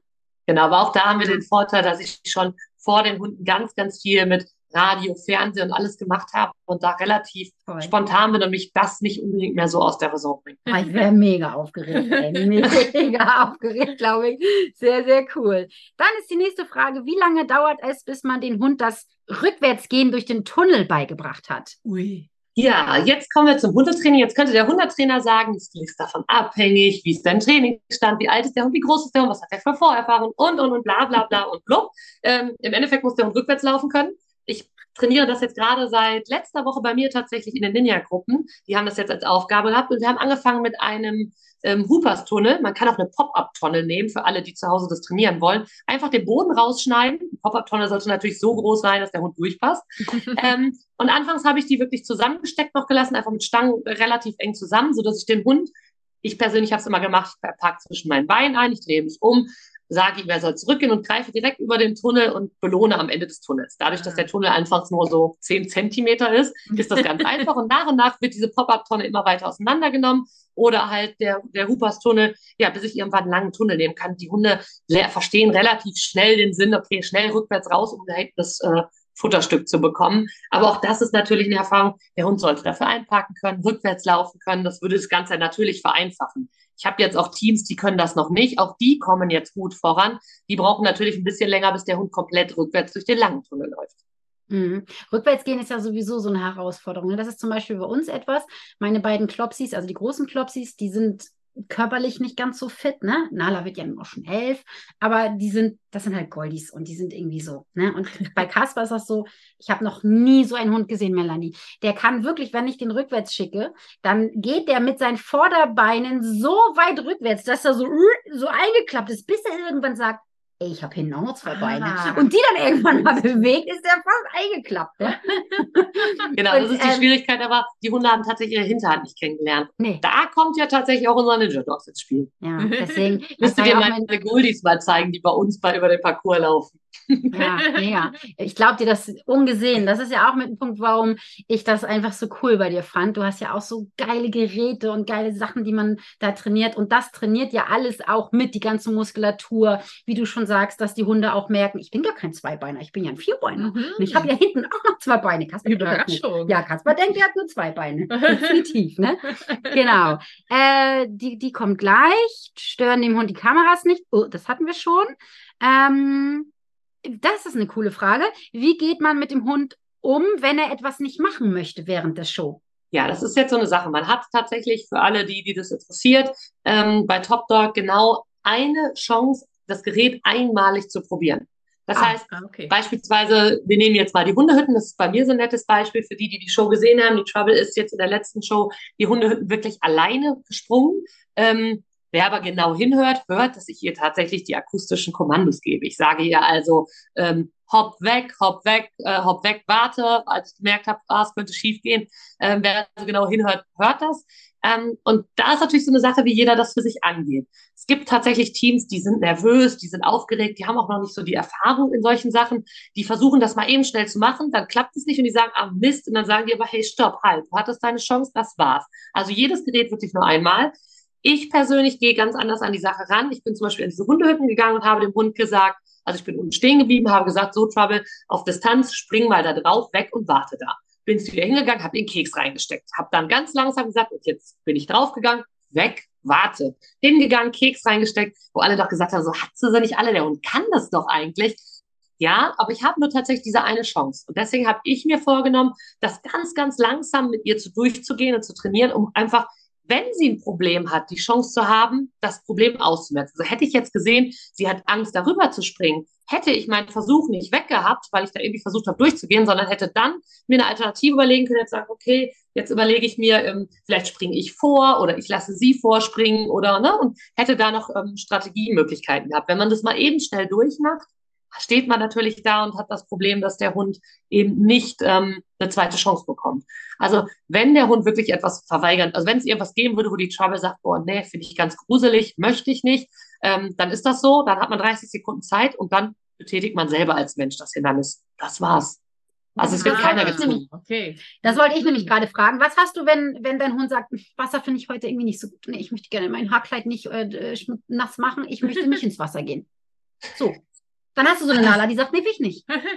Genau, aber auch da haben wir den Vorteil, dass ich schon vor den Hunden ganz, ganz viel mit Radio, Fernsehen und alles gemacht habe und da relativ Toll. spontan bin und mich das nicht unbedingt mehr so aus der Raison bringt. Ah, ich wäre mega aufgeregt, ey. mega aufgeregt, glaube ich. Sehr, sehr cool. Dann ist die nächste Frage, wie lange dauert es, bis man den Hund das Rückwärtsgehen durch den Tunnel beigebracht hat? Ui. Ja, jetzt kommen wir zum Hundetraining. Jetzt könnte der Hundetrainer sagen, es ist davon abhängig, wie ist dein Trainingsstand, wie alt ist der Hund, wie groß ist der Hund, was hat der für Vorerfahrung und, und, und, bla, bla, bla und blub. Ähm, Im Endeffekt muss der Hund rückwärts laufen können. Ich trainiere das jetzt gerade seit letzter Woche bei mir tatsächlich in den Ninja-Gruppen. Die haben das jetzt als Aufgabe gehabt und wir haben angefangen mit einem ähm, Hoopers-Tunnel. Man kann auch eine Pop-Up-Tonne nehmen für alle, die zu Hause das trainieren wollen. Einfach den Boden rausschneiden. Die Pop-Up-Tonne sollte natürlich so groß sein, dass der Hund durchpasst. ähm, und anfangs habe ich die wirklich zusammengesteckt noch gelassen, einfach mit Stangen relativ eng zusammen, sodass ich den Hund ich persönlich habe es immer gemacht, ich parke zwischen meinen Beinen ein, ich drehe mich um, sage ihm, er soll zurückgehen und greife direkt über den Tunnel und belohne am Ende des Tunnels. Dadurch, dass der Tunnel einfach nur so zehn Zentimeter ist, ist das ganz einfach. Und nach und nach wird diese Pop-Up-Tonne immer weiter auseinandergenommen oder halt der, der Hoopers-Tunnel, ja, bis ich irgendwann einen langen Tunnel nehmen kann. Die Hunde verstehen relativ schnell den Sinn, okay, schnell rückwärts raus, um da hinten das äh, Futterstück zu bekommen. Aber auch das ist natürlich eine Erfahrung. Der Hund sollte dafür einparken können, rückwärts laufen können. Das würde das Ganze natürlich vereinfachen. Ich habe jetzt auch Teams, die können das noch nicht. Auch die kommen jetzt gut voran. Die brauchen natürlich ein bisschen länger, bis der Hund komplett rückwärts durch den langen Tunnel läuft. Mhm. Rückwärts gehen ist ja sowieso so eine Herausforderung. Ne? Das ist zum Beispiel bei uns etwas. Meine beiden Klopsis, also die großen Klopsis, die sind körperlich nicht ganz so fit, ne? Nala wird ja auch schon elf, aber die sind, das sind halt Goldies und die sind irgendwie so, ne? Und bei Kasper ist das so, ich habe noch nie so einen Hund gesehen, Melanie. Der kann wirklich, wenn ich den rückwärts schicke, dann geht der mit seinen Vorderbeinen so weit rückwärts, dass er so, so eingeklappt ist, bis er irgendwann sagt, ich habe hinten auch noch zwei Beine. Ah. Und die dann irgendwann mal bewegt, ist der fast eingeklappt. Ne? genau, und, das ist die ähm, Schwierigkeit, aber die Hunde haben tatsächlich ihre Hinterhand nicht kennengelernt. Nee. Da kommt ja tatsächlich auch unser Ninja Dogs ins Spiel. Ja, deswegen. Müsst ihr dir meine Goldies mal zeigen, die bei uns bei über den Parcours laufen. Ja, ja. Ich glaube dir das ungesehen. Das ist ja auch mit dem Punkt, warum ich das einfach so cool bei dir fand. Du hast ja auch so geile Geräte und geile Sachen, die man da trainiert. Und das trainiert ja alles auch mit, die ganze Muskulatur. Wie du schon sagst, dass die Hunde auch merken, ich bin gar kein Zweibeiner, ich bin ja ein Vierbeiner. Mhm. Und ich habe ja hinten auch noch zwei Beine. Kasper, Überraschung. Ja, Kasper denkt, er hat nur zwei Beine. Definitiv, ne? Genau. Äh, die, die kommt gleich, stören dem Hund die Kameras nicht. Oh, das hatten wir schon. Ähm, das ist eine coole Frage. Wie geht man mit dem Hund um, wenn er etwas nicht machen möchte während der Show? Ja, das ist jetzt so eine Sache. Man hat tatsächlich für alle, die, die das interessiert, ähm, bei Top Dog genau eine Chance, das Gerät einmalig zu probieren. Das ah, heißt, ah, okay. beispielsweise, wir nehmen jetzt mal die Hundehütten, das ist bei mir so ein nettes Beispiel für die, die die Show gesehen haben. Die Trouble ist jetzt in der letzten Show die Hundehütten wirklich alleine gesprungen. Ähm, Wer aber genau hinhört, hört, dass ich ihr tatsächlich die akustischen Kommandos gebe. Ich sage ihr also, ähm, hopp weg, hopp weg, äh, hopp weg, warte, als ich gemerkt habe, ah, es könnte schief gehen. Ähm, wer also genau hinhört, hört das. Ähm, und da ist natürlich so eine Sache, wie jeder das für sich angeht. Es gibt tatsächlich Teams, die sind nervös, die sind aufgeregt, die haben auch noch nicht so die Erfahrung in solchen Sachen. Die versuchen das mal eben schnell zu machen, dann klappt es nicht und die sagen, ah Mist, und dann sagen die aber, hey, stopp, halt, du hattest deine Chance, das war's. Also jedes Gerät wirklich nur einmal. Ich persönlich gehe ganz anders an die Sache ran. Ich bin zum Beispiel in diese Hundehütten gegangen und habe dem Hund gesagt, also ich bin unten stehen geblieben, habe gesagt, so Trouble, auf Distanz, spring mal da drauf, weg und warte da. Bin wieder hingegangen, habe den Keks reingesteckt, habe dann ganz langsam gesagt, und jetzt bin ich draufgegangen, weg, warte. Hingegangen, Keks reingesteckt, wo alle doch gesagt haben, so hat sie nicht alle, der Hund kann das doch eigentlich. Ja, aber ich habe nur tatsächlich diese eine Chance. Und deswegen habe ich mir vorgenommen, das ganz, ganz langsam mit ihr zu durchzugehen und zu trainieren, um einfach wenn sie ein Problem hat, die Chance zu haben, das Problem auszumerzen. Also hätte ich jetzt gesehen, sie hat Angst, darüber zu springen, hätte ich meinen Versuch nicht weggehabt, weil ich da irgendwie versucht habe, durchzugehen, sondern hätte dann mir eine Alternative überlegen können, jetzt sagen, okay, jetzt überlege ich mir, ähm, vielleicht springe ich vor oder ich lasse sie vorspringen oder, ne, und hätte da noch ähm, Strategiemöglichkeiten gehabt. Wenn man das mal eben schnell durchmacht, steht man natürlich da und hat das Problem, dass der Hund eben nicht ähm, eine zweite Chance bekommt. Also wenn der Hund wirklich etwas verweigert, also wenn es irgendwas geben würde, wo die Trouble sagt, boah, nee, finde ich ganz gruselig, möchte ich nicht, ähm, dann ist das so, dann hat man 30 Sekunden Zeit und dann betätigt man selber als Mensch das Hindernis. Das war's. Also es wird keiner gezwungen. Okay. Das wollte ich nämlich gerade fragen. Was hast du, wenn, wenn dein Hund sagt, Wasser finde ich heute irgendwie nicht so gut. Nee, ich möchte gerne mein Haarkleid nicht äh, nass machen, ich möchte nicht ins Wasser gehen. So, dann hast du so eine Nala, die sagt, nee, will ich nicht. Kannst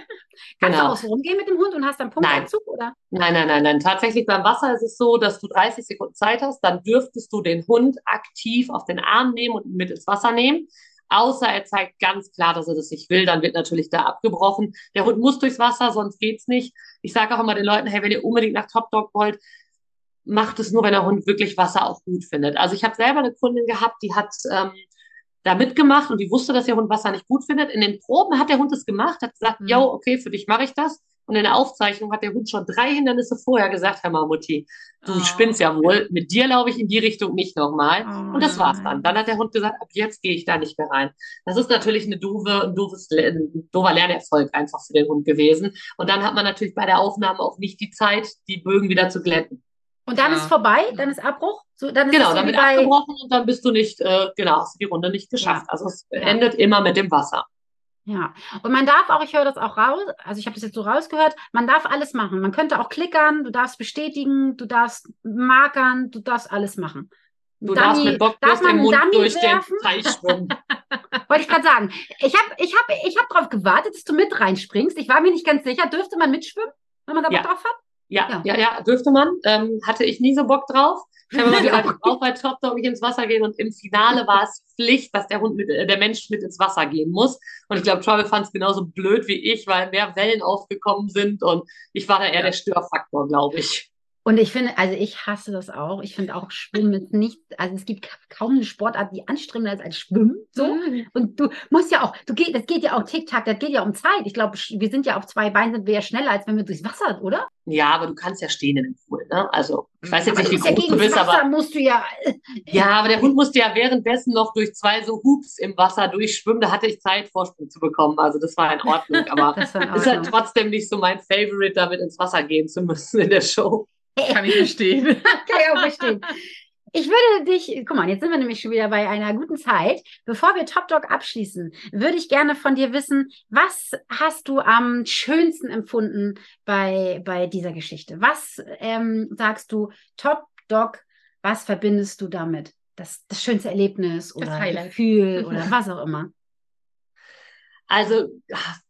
genau. du auch so rumgehen mit dem Hund und hast dann Punktabzug, oder? Nein, nein, nein, nein. Tatsächlich beim Wasser ist es so, dass du 30 Sekunden Zeit hast, dann dürftest du den Hund aktiv auf den Arm nehmen und mit ins Wasser nehmen. Außer er zeigt ganz klar, dass er das nicht will, dann wird natürlich da abgebrochen. Der Hund muss durchs Wasser, sonst geht's nicht. Ich sage auch immer den Leuten, hey, wenn ihr unbedingt nach Top Dog wollt, macht es nur, wenn der Hund wirklich Wasser auch gut findet. Also ich habe selber eine Kundin gehabt, die hat ähm, da mitgemacht und die wusste, dass der Hund Wasser nicht gut findet. In den Proben hat der Hund es gemacht, hat gesagt, mhm. yo, okay, für dich mache ich das. Und in der Aufzeichnung hat der Hund schon drei Hindernisse vorher gesagt, Herr Mamutti, du oh. spinnst ja wohl, mit dir laufe ich in die Richtung nicht nochmal. Oh. Und das war's dann. Dann hat der Hund gesagt, ab jetzt gehe ich da nicht mehr rein. Das ist natürlich eine doofe, ein, doofes, ein doofer Lernerfolg einfach für den Hund gewesen. Und dann hat man natürlich bei der Aufnahme auch nicht die Zeit, die Bögen wieder zu glätten. Und dann ja. ist vorbei, dann ist Abbruch. So, dann ist genau, dann wird bei... abgebrochen und dann bist du nicht, äh, genau, hast du die Runde nicht geschafft. Ja. Also es ja. endet immer mit dem Wasser. Ja, und man darf auch, ich höre das auch raus, also ich habe das jetzt so rausgehört, man darf alles machen. Man könnte auch klickern, du darfst bestätigen, du darfst markern, du darfst alles machen. Du Dummy, darfst mit Bockwurst im Mund Dummy durch werfen? den Teich schwimmen. Wollte ich gerade sagen. Ich habe ich hab, ich hab darauf gewartet, dass du mit reinspringst. Ich war mir nicht ganz sicher, dürfte man mitschwimmen, wenn man da Bock drauf hat? Ja, ja, ja, ja, dürfte man. Ähm, hatte ich nie so Bock drauf. Ich habe immer gesagt, auch bei Top Dog nicht ins Wasser gehen und im Finale war es Pflicht, dass der Hund mit, äh, der Mensch mit ins Wasser gehen muss. Und ich glaube, Trouble fand es genauso blöd wie ich, weil mehr Wellen aufgekommen sind und ich war da eher ja. der Störfaktor, glaube ich. Und ich finde, also ich hasse das auch. Ich finde auch Schwimmen ist nicht, also es gibt kaum eine Sportart, die anstrengender ist als Schwimmen. So. Mhm. Und du musst ja auch, du geht, das geht ja auch Tick-Tack, das geht ja um Zeit. Ich glaube, wir sind ja auf zwei Beinen, sind wir ja schneller, als wenn wir durchs Wasser, oder? Ja, aber du kannst ja stehen in dem Pool, ne? Also, ich weiß jetzt aber nicht, wie groß ja du bist, Wasser aber. musst du ja. Ja, aber der Hund musste ja währenddessen noch durch zwei so Hoops im Wasser durchschwimmen. Da hatte ich Zeit, Vorsprung zu bekommen. Also, das war in Ordnung. Aber es ist halt trotzdem nicht so mein Favorite, damit ins Wasser gehen zu müssen in der Show. Kann ich verstehen. Kann ich auch verstehen. Ich würde dich, guck mal, jetzt sind wir nämlich schon wieder bei einer guten Zeit. Bevor wir Top Dog abschließen, würde ich gerne von dir wissen, was hast du am schönsten empfunden bei, bei dieser Geschichte? Was ähm, sagst du, Top Dog, was verbindest du damit? Das, das schönste Erlebnis oder Gefühl oder was auch immer. Also,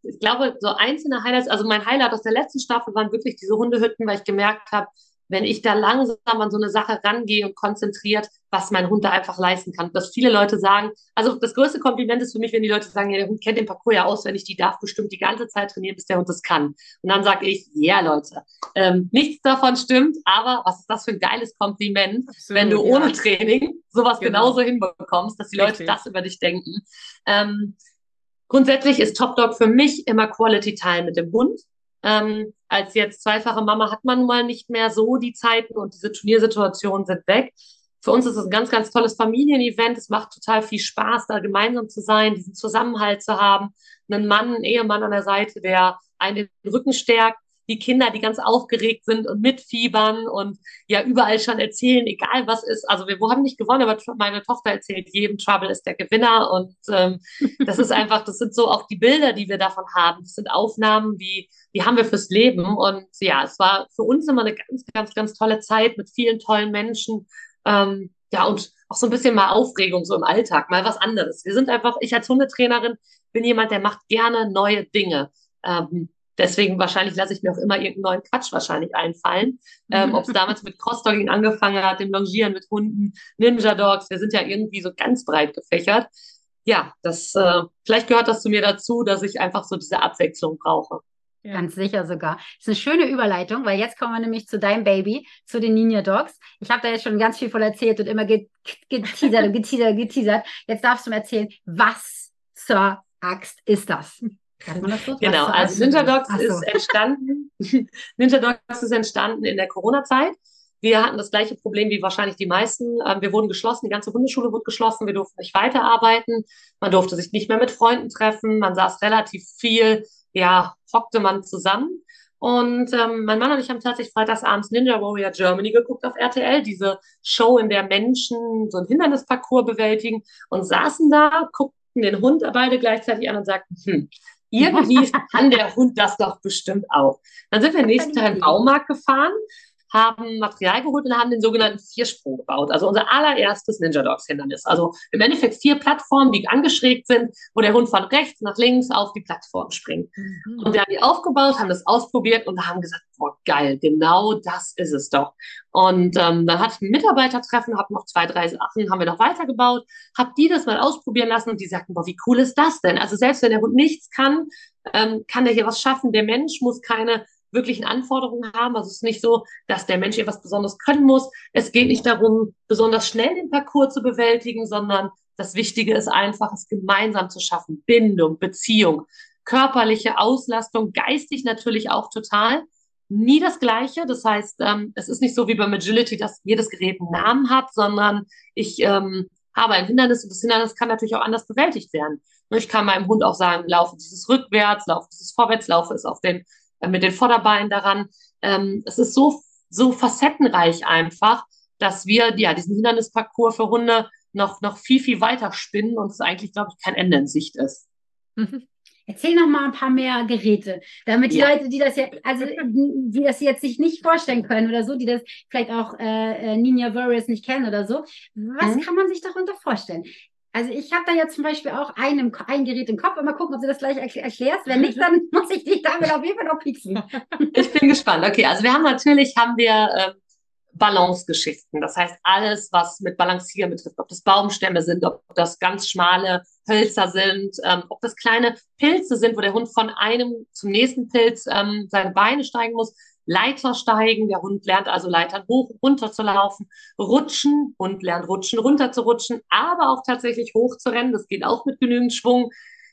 ich glaube, so einzelne Highlights, also mein Highlight aus der letzten Staffel waren wirklich diese Hundehütten, weil ich gemerkt habe, wenn ich da langsam an so eine Sache rangehe und konzentriert, was mein Hund da einfach leisten kann. Dass viele Leute sagen, also das größte Kompliment ist für mich, wenn die Leute sagen, ja, der Hund kennt den Parcours ja auswendig, die darf bestimmt die ganze Zeit trainieren, bis der Hund das kann. Und dann sage ich, ja, Leute, ähm, nichts davon stimmt, aber was ist das für ein geiles Kompliment, Absolut, wenn du ja. ohne Training sowas genau. genauso hinbekommst, dass die Leute Richtig. das über dich denken. Ähm, grundsätzlich ist Top Dog für mich immer Quality Time mit dem Hund. Ähm, als jetzt zweifache Mama hat man mal nicht mehr so die Zeiten und diese Turniersituationen sind weg. Für uns ist es ein ganz, ganz tolles Familienevent. Es macht total viel Spaß, da gemeinsam zu sein, diesen Zusammenhalt zu haben. Einen Mann, einen Ehemann an der Seite, der einen den Rücken stärkt die Kinder, die ganz aufgeregt sind und mitfiebern und ja überall schon erzählen, egal was ist. Also wir haben nicht gewonnen, aber meine Tochter erzählt jedem, Trouble ist der Gewinner und ähm, das ist einfach, das sind so auch die Bilder, die wir davon haben. Das sind Aufnahmen, die, die haben wir fürs Leben und ja, es war für uns immer eine ganz, ganz, ganz tolle Zeit mit vielen tollen Menschen. Ähm, ja, und auch so ein bisschen mal Aufregung so im Alltag, mal was anderes. Wir sind einfach, ich als Hundetrainerin bin jemand, der macht gerne neue Dinge. Ähm, Deswegen wahrscheinlich lasse ich mir auch immer irgendeinen neuen Quatsch wahrscheinlich einfallen. Ähm, Ob es damals mit Crossdogging angefangen hat, dem Longieren mit Hunden, Ninja Dogs, wir sind ja irgendwie so ganz breit gefächert. Ja, das äh, vielleicht gehört das zu mir dazu, dass ich einfach so diese Abwechslung brauche. Ja. Ganz sicher sogar. Das ist eine schöne Überleitung, weil jetzt kommen wir nämlich zu deinem Baby, zu den Ninja Dogs. Ich habe da jetzt schon ganz viel voll erzählt und immer geteasert und geteasert, geteasert. Jetzt darfst du mir erzählen, was zur Axt ist das? So? Genau, also Ninja Dogs so. ist entstanden. Ninja Dogs ist entstanden in der Corona-Zeit. Wir hatten das gleiche Problem wie wahrscheinlich die meisten. Ähm, wir wurden geschlossen, die ganze Bundesschule wurde geschlossen, wir durften nicht weiterarbeiten, man durfte sich nicht mehr mit Freunden treffen, man saß relativ viel, ja, hockte man zusammen. Und ähm, mein Mann und ich haben tatsächlich freitagsabends Ninja Warrior Germany geguckt auf RTL, diese Show, in der Menschen so ein Hindernisparcours bewältigen und saßen da, guckten den Hund beide gleichzeitig an und sagten, hm, irgendwie kann der Hund das doch bestimmt auch. Dann sind wir nächsten Tag in den Baumarkt gefahren haben Material geholt und haben den sogenannten Viersprung gebaut. Also unser allererstes Ninja Dogs Hindernis. Also im Endeffekt vier Plattformen, die angeschrägt sind, wo der Hund von rechts nach links auf die Plattform springt. Mhm. Und wir haben die aufgebaut, haben das ausprobiert und haben gesagt, boah, geil, genau das ist es doch. Und ähm, dann hatte ich ein Mitarbeitertreffen, habe noch zwei, drei Sachen, haben wir noch weitergebaut, habe die das mal ausprobieren lassen und die sagten, boah, wie cool ist das denn? Also selbst wenn der Hund nichts kann, ähm, kann der hier was schaffen. Der Mensch muss keine wirklichen Anforderungen haben. Also es ist nicht so, dass der Mensch etwas Besonderes können muss. Es geht nicht darum, besonders schnell den Parcours zu bewältigen, sondern das Wichtige ist einfach, es gemeinsam zu schaffen. Bindung, Beziehung, körperliche Auslastung, geistig natürlich auch total. Nie das Gleiche. Das heißt, ähm, es ist nicht so wie beim Agility, dass jedes Gerät einen Namen hat, sondern ich ähm, habe ein Hindernis und das Hindernis kann natürlich auch anders bewältigt werden. Ich kann meinem Hund auch sagen, laufe dieses rückwärts, laufe dieses vorwärts, laufe es auf den mit den Vorderbeinen daran. Ähm, es ist so, so facettenreich einfach, dass wir ja diesen Hindernisparcours für Hunde noch, noch viel, viel weiter spinnen und es eigentlich, glaube ich, kein Ende in Sicht ist. Mhm. Erzähl noch mal ein paar mehr Geräte, damit die ja. Leute, die das ja, also die das jetzt sich nicht vorstellen können oder so, die das vielleicht auch äh, äh Ninja Warriors nicht kennen oder so, was mhm. kann man sich darunter vorstellen? Also ich habe da jetzt zum Beispiel auch ein, ein Gerät im Kopf. Mal gucken, ob du das gleich erklärst. Wenn nicht, dann muss ich dich damit auf jeden Fall noch pixeln. Ich bin gespannt. Okay, also wir haben natürlich, haben wir äh, Balance-Geschichten. Das heißt, alles, was mit Balancieren betrifft, ob das Baumstämme sind, ob das ganz schmale Hölzer sind, ähm, ob das kleine Pilze sind, wo der Hund von einem zum nächsten Pilz ähm, seine Beine steigen muss, Leiter steigen. Der Hund lernt also Leitern hoch, runter zu laufen, rutschen. Hund lernt rutschen, runter zu rutschen, aber auch tatsächlich hoch zu rennen. Das geht auch mit genügend Schwung.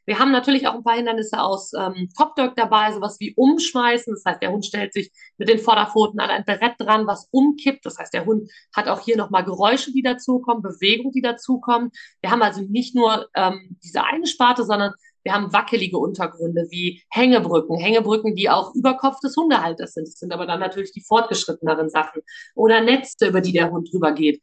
Wir haben natürlich auch ein paar Hindernisse aus ähm, Top Dog dabei, sowas wie Umschmeißen. Das heißt, der Hund stellt sich mit den Vorderpfoten an ein Brett dran, was umkippt. Das heißt, der Hund hat auch hier nochmal Geräusche, die dazukommen, Bewegung, die dazukommen. Wir haben also nicht nur ähm, diese eine Sparte, sondern wir haben wackelige Untergründe wie Hängebrücken, Hängebrücken, die auch über Kopf des Hundehalters sind. Das sind aber dann natürlich die fortgeschritteneren Sachen. Oder Netze, über die der Hund drüber geht.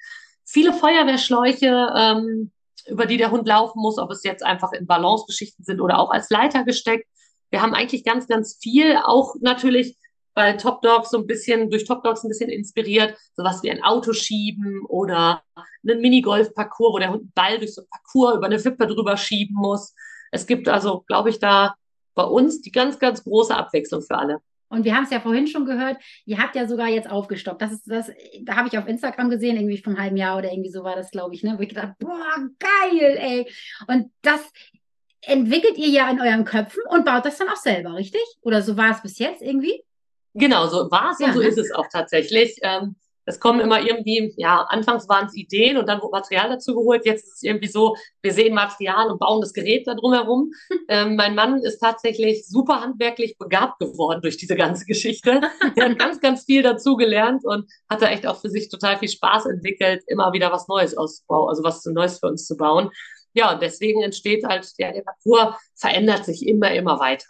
viele Feuerwehrschläuche, ähm, über die der Hund laufen muss, ob es jetzt einfach in Balancegeschichten sind oder auch als Leiter gesteckt. Wir haben eigentlich ganz, ganz viel, auch natürlich bei Top Dogs so ein bisschen, durch Top Dogs ein bisschen inspiriert, sowas wie ein Auto schieben oder einen Minigolf-Parcours, wo der Hund einen Ball durch so ein Parcours über eine Wippe drüber schieben muss. Es gibt also, glaube ich, da bei uns die ganz, ganz große Abwechslung für alle. Und wir haben es ja vorhin schon gehört, ihr habt ja sogar jetzt aufgestockt. Das ist das, da habe ich auf Instagram gesehen, irgendwie vom halben Jahr oder irgendwie so war das, glaube ich, ne? Wo ich gedacht, boah, geil, ey. Und das entwickelt ihr ja in euren Köpfen und baut das dann auch selber, richtig? Oder so war es bis jetzt irgendwie? Genau, so war es ja, und so ne? ist es auch tatsächlich. Ähm, es kommen immer irgendwie, ja, anfangs waren es Ideen und dann wurde Material dazu geholt. Jetzt ist es irgendwie so, wir sehen Material und bauen das Gerät da drumherum. ähm, mein Mann ist tatsächlich super handwerklich begabt geworden durch diese ganze Geschichte. Er hat ganz, ganz viel dazu gelernt und hat da echt auch für sich total viel Spaß entwickelt, immer wieder was Neues auszubauen, also was Neues für uns zu bauen. Ja, und deswegen entsteht halt, ja, der Parcours verändert sich immer, immer weiter.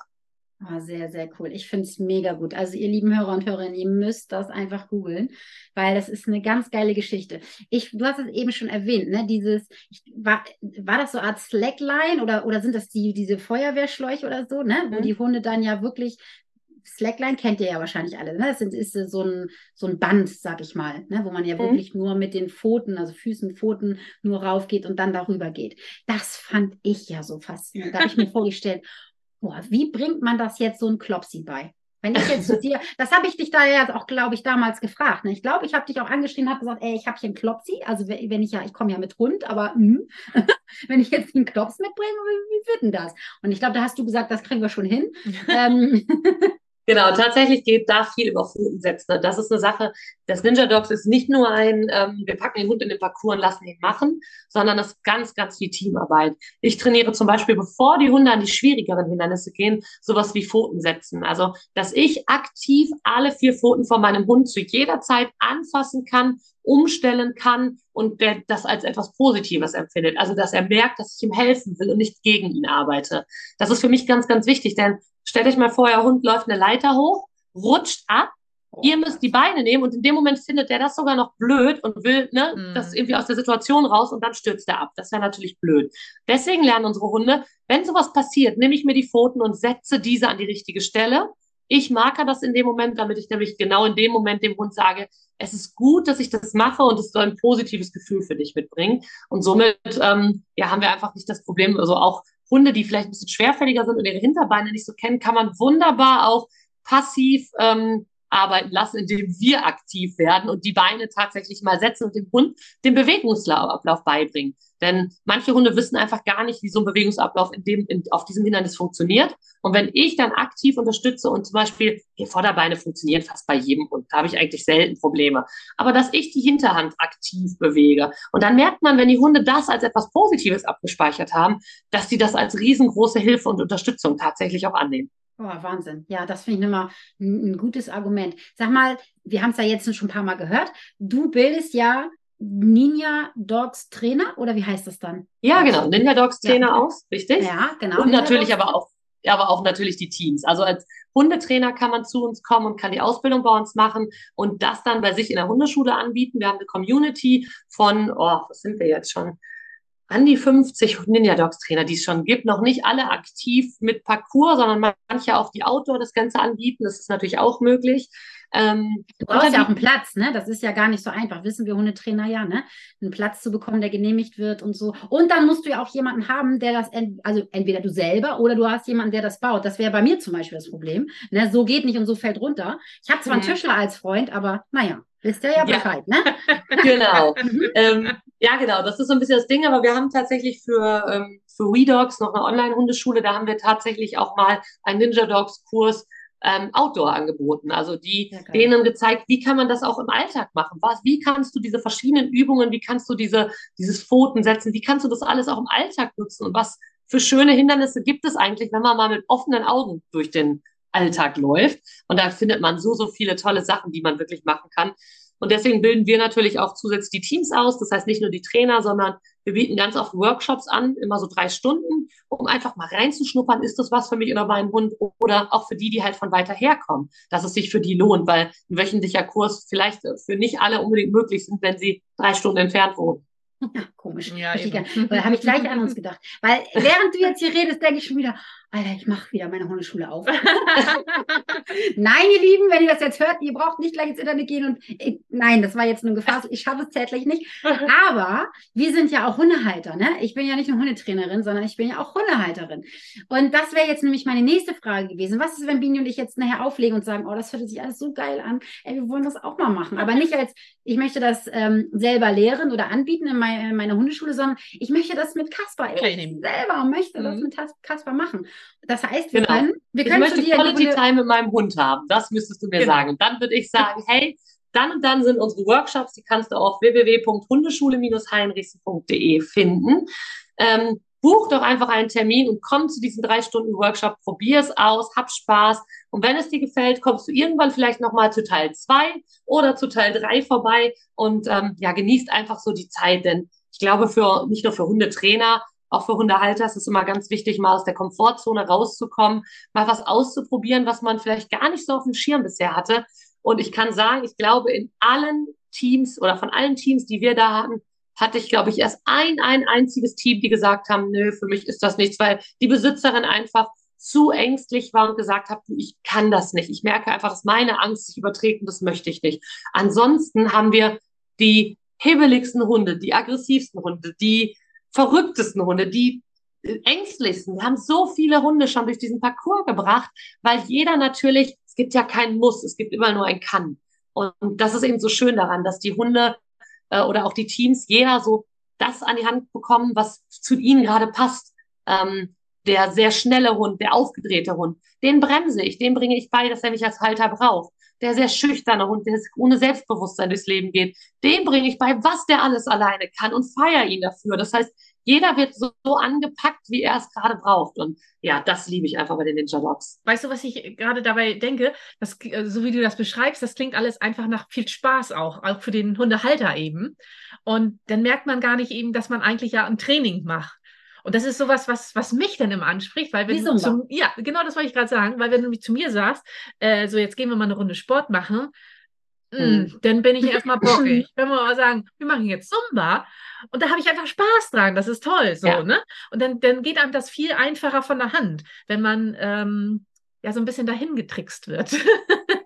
Oh, sehr, sehr cool. Ich finde es mega gut. Also ihr lieben Hörer und Hörerinnen, ihr müsst das einfach googeln, weil das ist eine ganz geile Geschichte. Ich, du hast es eben schon erwähnt, ne? Dieses, ich, war, war das so eine Art Slackline oder, oder sind das die, diese Feuerwehrschläuche oder so, ne? Wo mhm. die Hunde dann ja wirklich Slackline kennt ihr ja wahrscheinlich alle. Ne? Das ist, ist so, ein, so ein Band, sag ich mal, ne? wo man ja mhm. wirklich nur mit den Pfoten, also Füßen, Pfoten, nur raufgeht und dann darüber geht. Das fand ich ja so faszinierend. Da habe ich mir vorgestellt, boah, wie bringt man das jetzt so ein Klopsi bei? Wenn ich jetzt zu dir, das habe ich dich da ja auch, glaube ich, damals gefragt. Ne? Ich glaube, ich habe dich auch angeschrieben, habe gesagt, ey, ich habe hier einen Klopsi. Also wenn ich ja, ich komme ja mit Hund, aber mh, wenn ich jetzt einen Klops mitbringe, wie, wie wird denn das? Und ich glaube, da hast du gesagt, das kriegen wir schon hin. ähm, Genau, tatsächlich geht da viel über Pfoten setzen. Das ist eine Sache. Das Ninja Dogs ist nicht nur ein, ähm, wir packen den Hund in den Parcours und lassen ihn machen, sondern das ist ganz, ganz viel Teamarbeit. Ich trainiere zum Beispiel, bevor die Hunde an die schwierigeren Hindernisse gehen, sowas wie Pfoten setzen. Also, dass ich aktiv alle vier Pfoten von meinem Hund zu jeder Zeit anfassen kann, umstellen kann und der das als etwas Positives empfindet. Also, dass er merkt, dass ich ihm helfen will und nicht gegen ihn arbeite. Das ist für mich ganz, ganz wichtig, denn stellt euch mal vor, euer Hund läuft eine Leiter hoch, rutscht ab, ihr müsst die Beine nehmen und in dem Moment findet er das sogar noch blöd und will ne, mhm. das irgendwie aus der Situation raus und dann stürzt er ab. Das wäre natürlich blöd. Deswegen lernen unsere Hunde, wenn sowas passiert, nehme ich mir die Pfoten und setze diese an die richtige Stelle. Ich marker das in dem Moment, damit ich nämlich genau in dem Moment dem Hund sage, es ist gut, dass ich das mache und es soll ein positives Gefühl für dich mitbringen. Und somit ähm, ja, haben wir einfach nicht das Problem, also auch Hunde, die vielleicht ein bisschen schwerfälliger sind und ihre Hinterbeine nicht so kennen, kann man wunderbar auch passiv ähm, arbeiten lassen, indem wir aktiv werden und die Beine tatsächlich mal setzen und dem Hund den Bewegungsablauf beibringen. Denn manche Hunde wissen einfach gar nicht, wie so ein Bewegungsablauf in dem, in, auf diesem Hindernis funktioniert. Und wenn ich dann aktiv unterstütze und zum Beispiel die Vorderbeine funktionieren fast bei jedem Hund, da habe ich eigentlich selten Probleme. Aber dass ich die Hinterhand aktiv bewege. Und dann merkt man, wenn die Hunde das als etwas Positives abgespeichert haben, dass sie das als riesengroße Hilfe und Unterstützung tatsächlich auch annehmen. Oh, Wahnsinn. Ja, das finde ich immer ein, ein, gutes Argument. Sag mal, wir haben es ja jetzt schon ein paar Mal gehört. Du bildest ja Ninja Dogs Trainer oder wie heißt das dann? Ja, genau, Ninja Dogs Trainer ja. aus, richtig? Ja, genau. Und Ninja natürlich Dogs. aber auch, aber auch natürlich die Teams. Also als Hundetrainer kann man zu uns kommen und kann die Ausbildung bei uns machen und das dann bei sich in der Hundeschule anbieten. Wir haben eine Community von, oh, was sind wir jetzt schon? An die 50 Ninja Dogs Trainer, die es schon gibt. Noch nicht alle aktiv mit Parcours, sondern manche auch die Outdoor das Ganze anbieten. Das ist natürlich auch möglich. Ähm, du brauchst ja auch einen Platz, ne? Das ist ja gar nicht so einfach, wissen wir Hundetrainer ja, ne? Einen Platz zu bekommen, der genehmigt wird und so. Und dann musst du ja auch jemanden haben, der das, ent also entweder du selber oder du hast jemanden, der das baut. Das wäre bei mir zum Beispiel das Problem. Ne? So geht nicht und so fällt runter. Ich habe zwar mhm. einen Tischler als Freund, aber naja, wisst ihr ja Bescheid, ja. ne? genau. Mhm. ähm, ja, genau, das ist so ein bisschen das Ding, aber wir haben tatsächlich für, ähm, für WeDogs noch eine Online-Hundeschule, da haben wir tatsächlich auch mal einen Ninja Dogs-Kurs ähm, Outdoor angeboten. Also die ja, denen gezeigt, wie kann man das auch im Alltag machen? Was, wie kannst du diese verschiedenen Übungen, wie kannst du diese, dieses Pfoten setzen, wie kannst du das alles auch im Alltag nutzen? Und was für schöne Hindernisse gibt es eigentlich, wenn man mal mit offenen Augen durch den Alltag läuft? Und da findet man so, so viele tolle Sachen, die man wirklich machen kann. Und deswegen bilden wir natürlich auch zusätzlich die Teams aus. Das heißt nicht nur die Trainer, sondern wir bieten ganz oft Workshops an, immer so drei Stunden, um einfach mal reinzuschnuppern, ist das was für mich oder meinen Hund oder auch für die, die halt von weiter herkommen, dass es sich für die lohnt, weil ein wöchentlicher Kurs vielleicht für nicht alle unbedingt möglich sind, wenn sie drei Stunden entfernt wohnen. Ja, komisch. Ja, da habe ich gleich an uns gedacht. Weil während du jetzt hier redest, denke ich schon wieder, Alter, ich mache wieder meine Hundeschule auf. nein, ihr Lieben, wenn ihr das jetzt hört, ihr braucht nicht gleich ins Internet gehen und ich, nein, das war jetzt nur Gefahr. Ich schaffe es zeitlich nicht. Aber wir sind ja auch Hundehalter, ne? Ich bin ja nicht nur Hundetrainerin, sondern ich bin ja auch Hundehalterin. Und das wäre jetzt nämlich meine nächste Frage gewesen. Was ist, wenn Bini und ich jetzt nachher auflegen und sagen, oh, das hört sich alles so geil an. Ey, wir wollen das auch mal machen. Aber nicht als, ich möchte das ähm, selber lehren oder anbieten in, mein, in meiner Hundeschule, sondern ich möchte das mit Kasper. Ich selber möchte mhm. das mit Kasper machen. Das heißt, wir genau. können, wir können ich möchte Quality Time mit meinem Hund haben. Das müsstest du mir genau. sagen. Und dann würde ich sagen, hey, dann und dann sind unsere Workshops, die kannst du auf www.hundeschule-heinrichsen.de finden. Ähm, buch doch einfach einen Termin und komm zu diesem drei Stunden Workshop, probier es aus, hab Spaß. Und wenn es dir gefällt, kommst du irgendwann vielleicht nochmal zu Teil zwei oder zu Teil drei vorbei und ähm, ja, genießt einfach so die Zeit, denn ich glaube, für nicht nur für Hundetrainer, auch für Hundehalter ist es immer ganz wichtig, mal aus der Komfortzone rauszukommen, mal was auszuprobieren, was man vielleicht gar nicht so auf dem Schirm bisher hatte. Und ich kann sagen, ich glaube, in allen Teams oder von allen Teams, die wir da hatten, hatte ich, glaube ich, erst ein, ein einziges Team, die gesagt haben, nö, für mich ist das nichts, weil die Besitzerin einfach zu ängstlich war und gesagt hat, ich kann das nicht. Ich merke einfach, dass meine Angst sich überträgt und das möchte ich nicht. Ansonsten haben wir die hebeligsten Hunde, die aggressivsten Hunde, die verrücktesten Hunde, die ängstlichsten. Wir haben so viele Hunde schon durch diesen Parcours gebracht, weil jeder natürlich, es gibt ja keinen Muss, es gibt immer nur ein Kann. Und das ist eben so schön daran, dass die Hunde äh, oder auch die Teams, jeder so das an die Hand bekommen, was zu ihnen gerade passt. Ähm, der sehr schnelle Hund, der aufgedrehte Hund, den bremse ich, den bringe ich bei, dass er mich als Halter braucht der sehr schüchterne Hund, der ohne Selbstbewusstsein durchs Leben geht, dem bringe ich bei, was der alles alleine kann und feiere ihn dafür. Das heißt, jeder wird so, so angepackt, wie er es gerade braucht. Und ja, das liebe ich einfach bei den Ninja Dogs. Weißt du, was ich gerade dabei denke? Das, äh, so wie du das beschreibst, das klingt alles einfach nach viel Spaß auch, auch für den Hundehalter eben. Und dann merkt man gar nicht eben, dass man eigentlich ja ein Training macht. Und das ist sowas, was, was mich dann immer anspricht, weil wenn du zum, ja, genau das wollte ich gerade sagen, weil wenn du zu mir sagst, äh, so jetzt gehen wir mal eine Runde Sport machen, mh, mhm. dann bin ich erstmal bockig. wenn wir mal sagen, wir machen jetzt Zumba und da habe ich einfach Spaß dran, das ist toll, so, ja. ne? Und dann, dann geht einem das viel einfacher von der Hand, wenn man ähm, ja so ein bisschen dahin getrickst wird.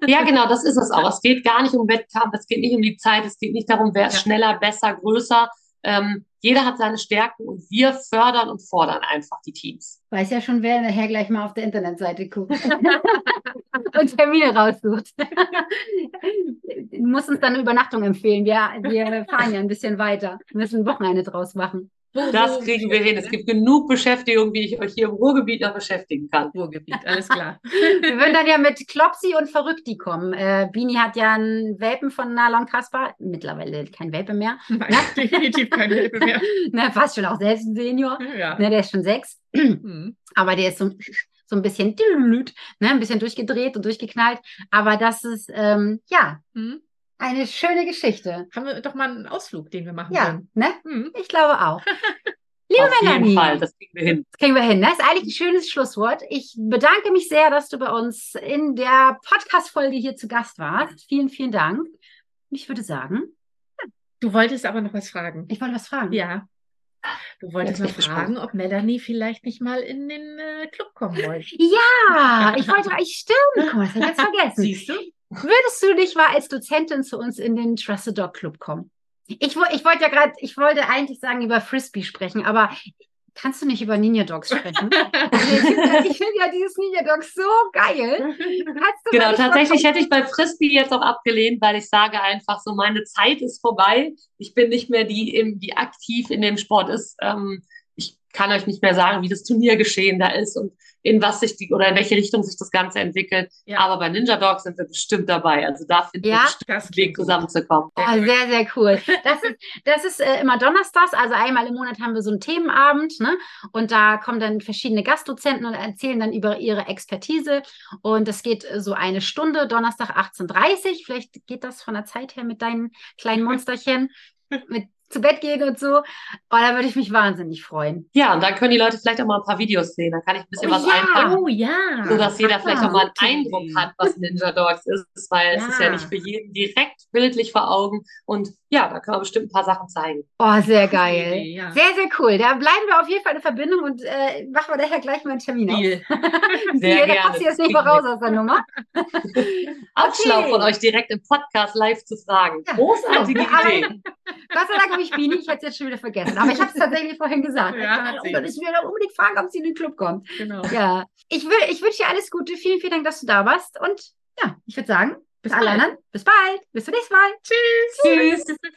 ja, genau, das ist es auch. Es geht gar nicht um Wettkampf, es geht nicht um die Zeit, es geht nicht darum, wer ist ja. schneller, besser, größer, ähm, jeder hat seine Stärken und wir fördern und fordern einfach die Teams. Weiß ja schon, wer nachher gleich mal auf der Internetseite guckt und Termine raussucht. du musst uns dann eine Übernachtung empfehlen. Wir, wir fahren ja ein bisschen weiter. Wir müssen ein Wochenende draus machen. Das kriegen wir hin. Es gibt genug Beschäftigung, wie ich euch hier im Ruhrgebiet noch beschäftigen kann. Ruhrgebiet, alles klar. wir würden dann ja mit Klopsi und Verrückti kommen. Äh, Bini hat ja einen Welpen von Nalon Kasper. Mittlerweile kein Welpe mehr. Nein, definitiv kein Welpe mehr. Na, fast schon auch selbst ein Senior. Ja. Na, der ist schon sechs. Mhm. Aber der ist so, so ein bisschen, ne, ein bisschen durchgedreht und durchgeknallt. Aber das ist, ähm, ja, mhm. Eine schöne Geschichte. Haben wir doch mal einen Ausflug, den wir machen ja, können. Ne? Mhm. Ich glaube auch. Liebe Auf Melanie, jeden Fall, das kriegen wir hin. Das kriegen wir hin. Das ist eigentlich ein schönes Schlusswort. Ich bedanke mich sehr, dass du bei uns in der Podcast-Folge hier zu Gast warst. Vielen, vielen Dank. Ich würde sagen. Du wolltest aber noch was fragen. Ich wollte was fragen. Ja. Du wolltest noch fragen, ob Melanie vielleicht nicht mal in den äh, Club kommen wollte. Ja, ich wollte, ich stimmt. Guck mal, das habe ich jetzt vergessen. Siehst du? Würdest du nicht mal als Dozentin zu uns in den Trusted Dog Club kommen? Ich, ich wollte ja gerade, ich wollte eigentlich sagen über Frisbee sprechen, aber kannst du nicht über Ninja Dogs sprechen? ich finde ja dieses Ninja Dogs so geil. genau, tatsächlich hätte ich bei Frisbee jetzt auch abgelehnt, weil ich sage einfach so, meine Zeit ist vorbei. Ich bin nicht mehr die, die aktiv in dem Sport ist. Ähm, kann euch nicht mehr sagen, wie das Turniergeschehen da ist und in was sich die oder in welche Richtung sich das Ganze entwickelt. Ja. Aber bei Ninja Dogs sind wir bestimmt dabei. Also da finden Ja, wir das einen Weg zusammenzukommen. Oh, sehr, sehr cool. Das ist, das ist äh, immer donnerstags, also einmal im Monat haben wir so einen Themenabend, ne? Und da kommen dann verschiedene Gastdozenten und erzählen dann über ihre Expertise. Und es geht äh, so eine Stunde, Donnerstag 18.30 Uhr. Vielleicht geht das von der Zeit her mit deinen kleinen Monsterchen, mit zu Bett gehen und so. Oh, da würde ich mich wahnsinnig freuen. Ja, und dann können die Leute vielleicht auch mal ein paar Videos sehen. Dann kann ich ein bisschen Oh was ja. einpacken. Oh ja. sodass jeder vielleicht auch mal einen gute Eindruck hat, was Ninja Dogs ist, weil es ist ja Ja. nicht für jeden direkt bildlich vor Augen. Und ja, da können wir bestimmt ein paar Sachen zeigen. Oh, sehr geil. Idee, ja. Sehr, sehr cool. Da bleiben wir auf jeden Fall in Verbindung und äh, machen wir daher gleich mal einen Termin aus. Deal. Sehr da gerne. passt du jetzt nicht mehr raus aus der Nummer. Auch schlau Okay. von euch direkt im Podcast live zu fragen. Ja. Großartige Ja, Idee. Gott sei Dank habe ich Bini, ich hätte es jetzt schon wieder vergessen. Aber ich habe es tatsächlich vorhin gesagt. Ja, ich ich will da unbedingt fragen, ob sie in den Club kommt. Genau. Ja, ich, will, ich wünsche dir alles Gute. Vielen, vielen Dank, dass du da warst. Und ja, ich würde sagen, bis alle anderen, bis bald. Bis zum nächsten Mal. Tschüss. Tschüss.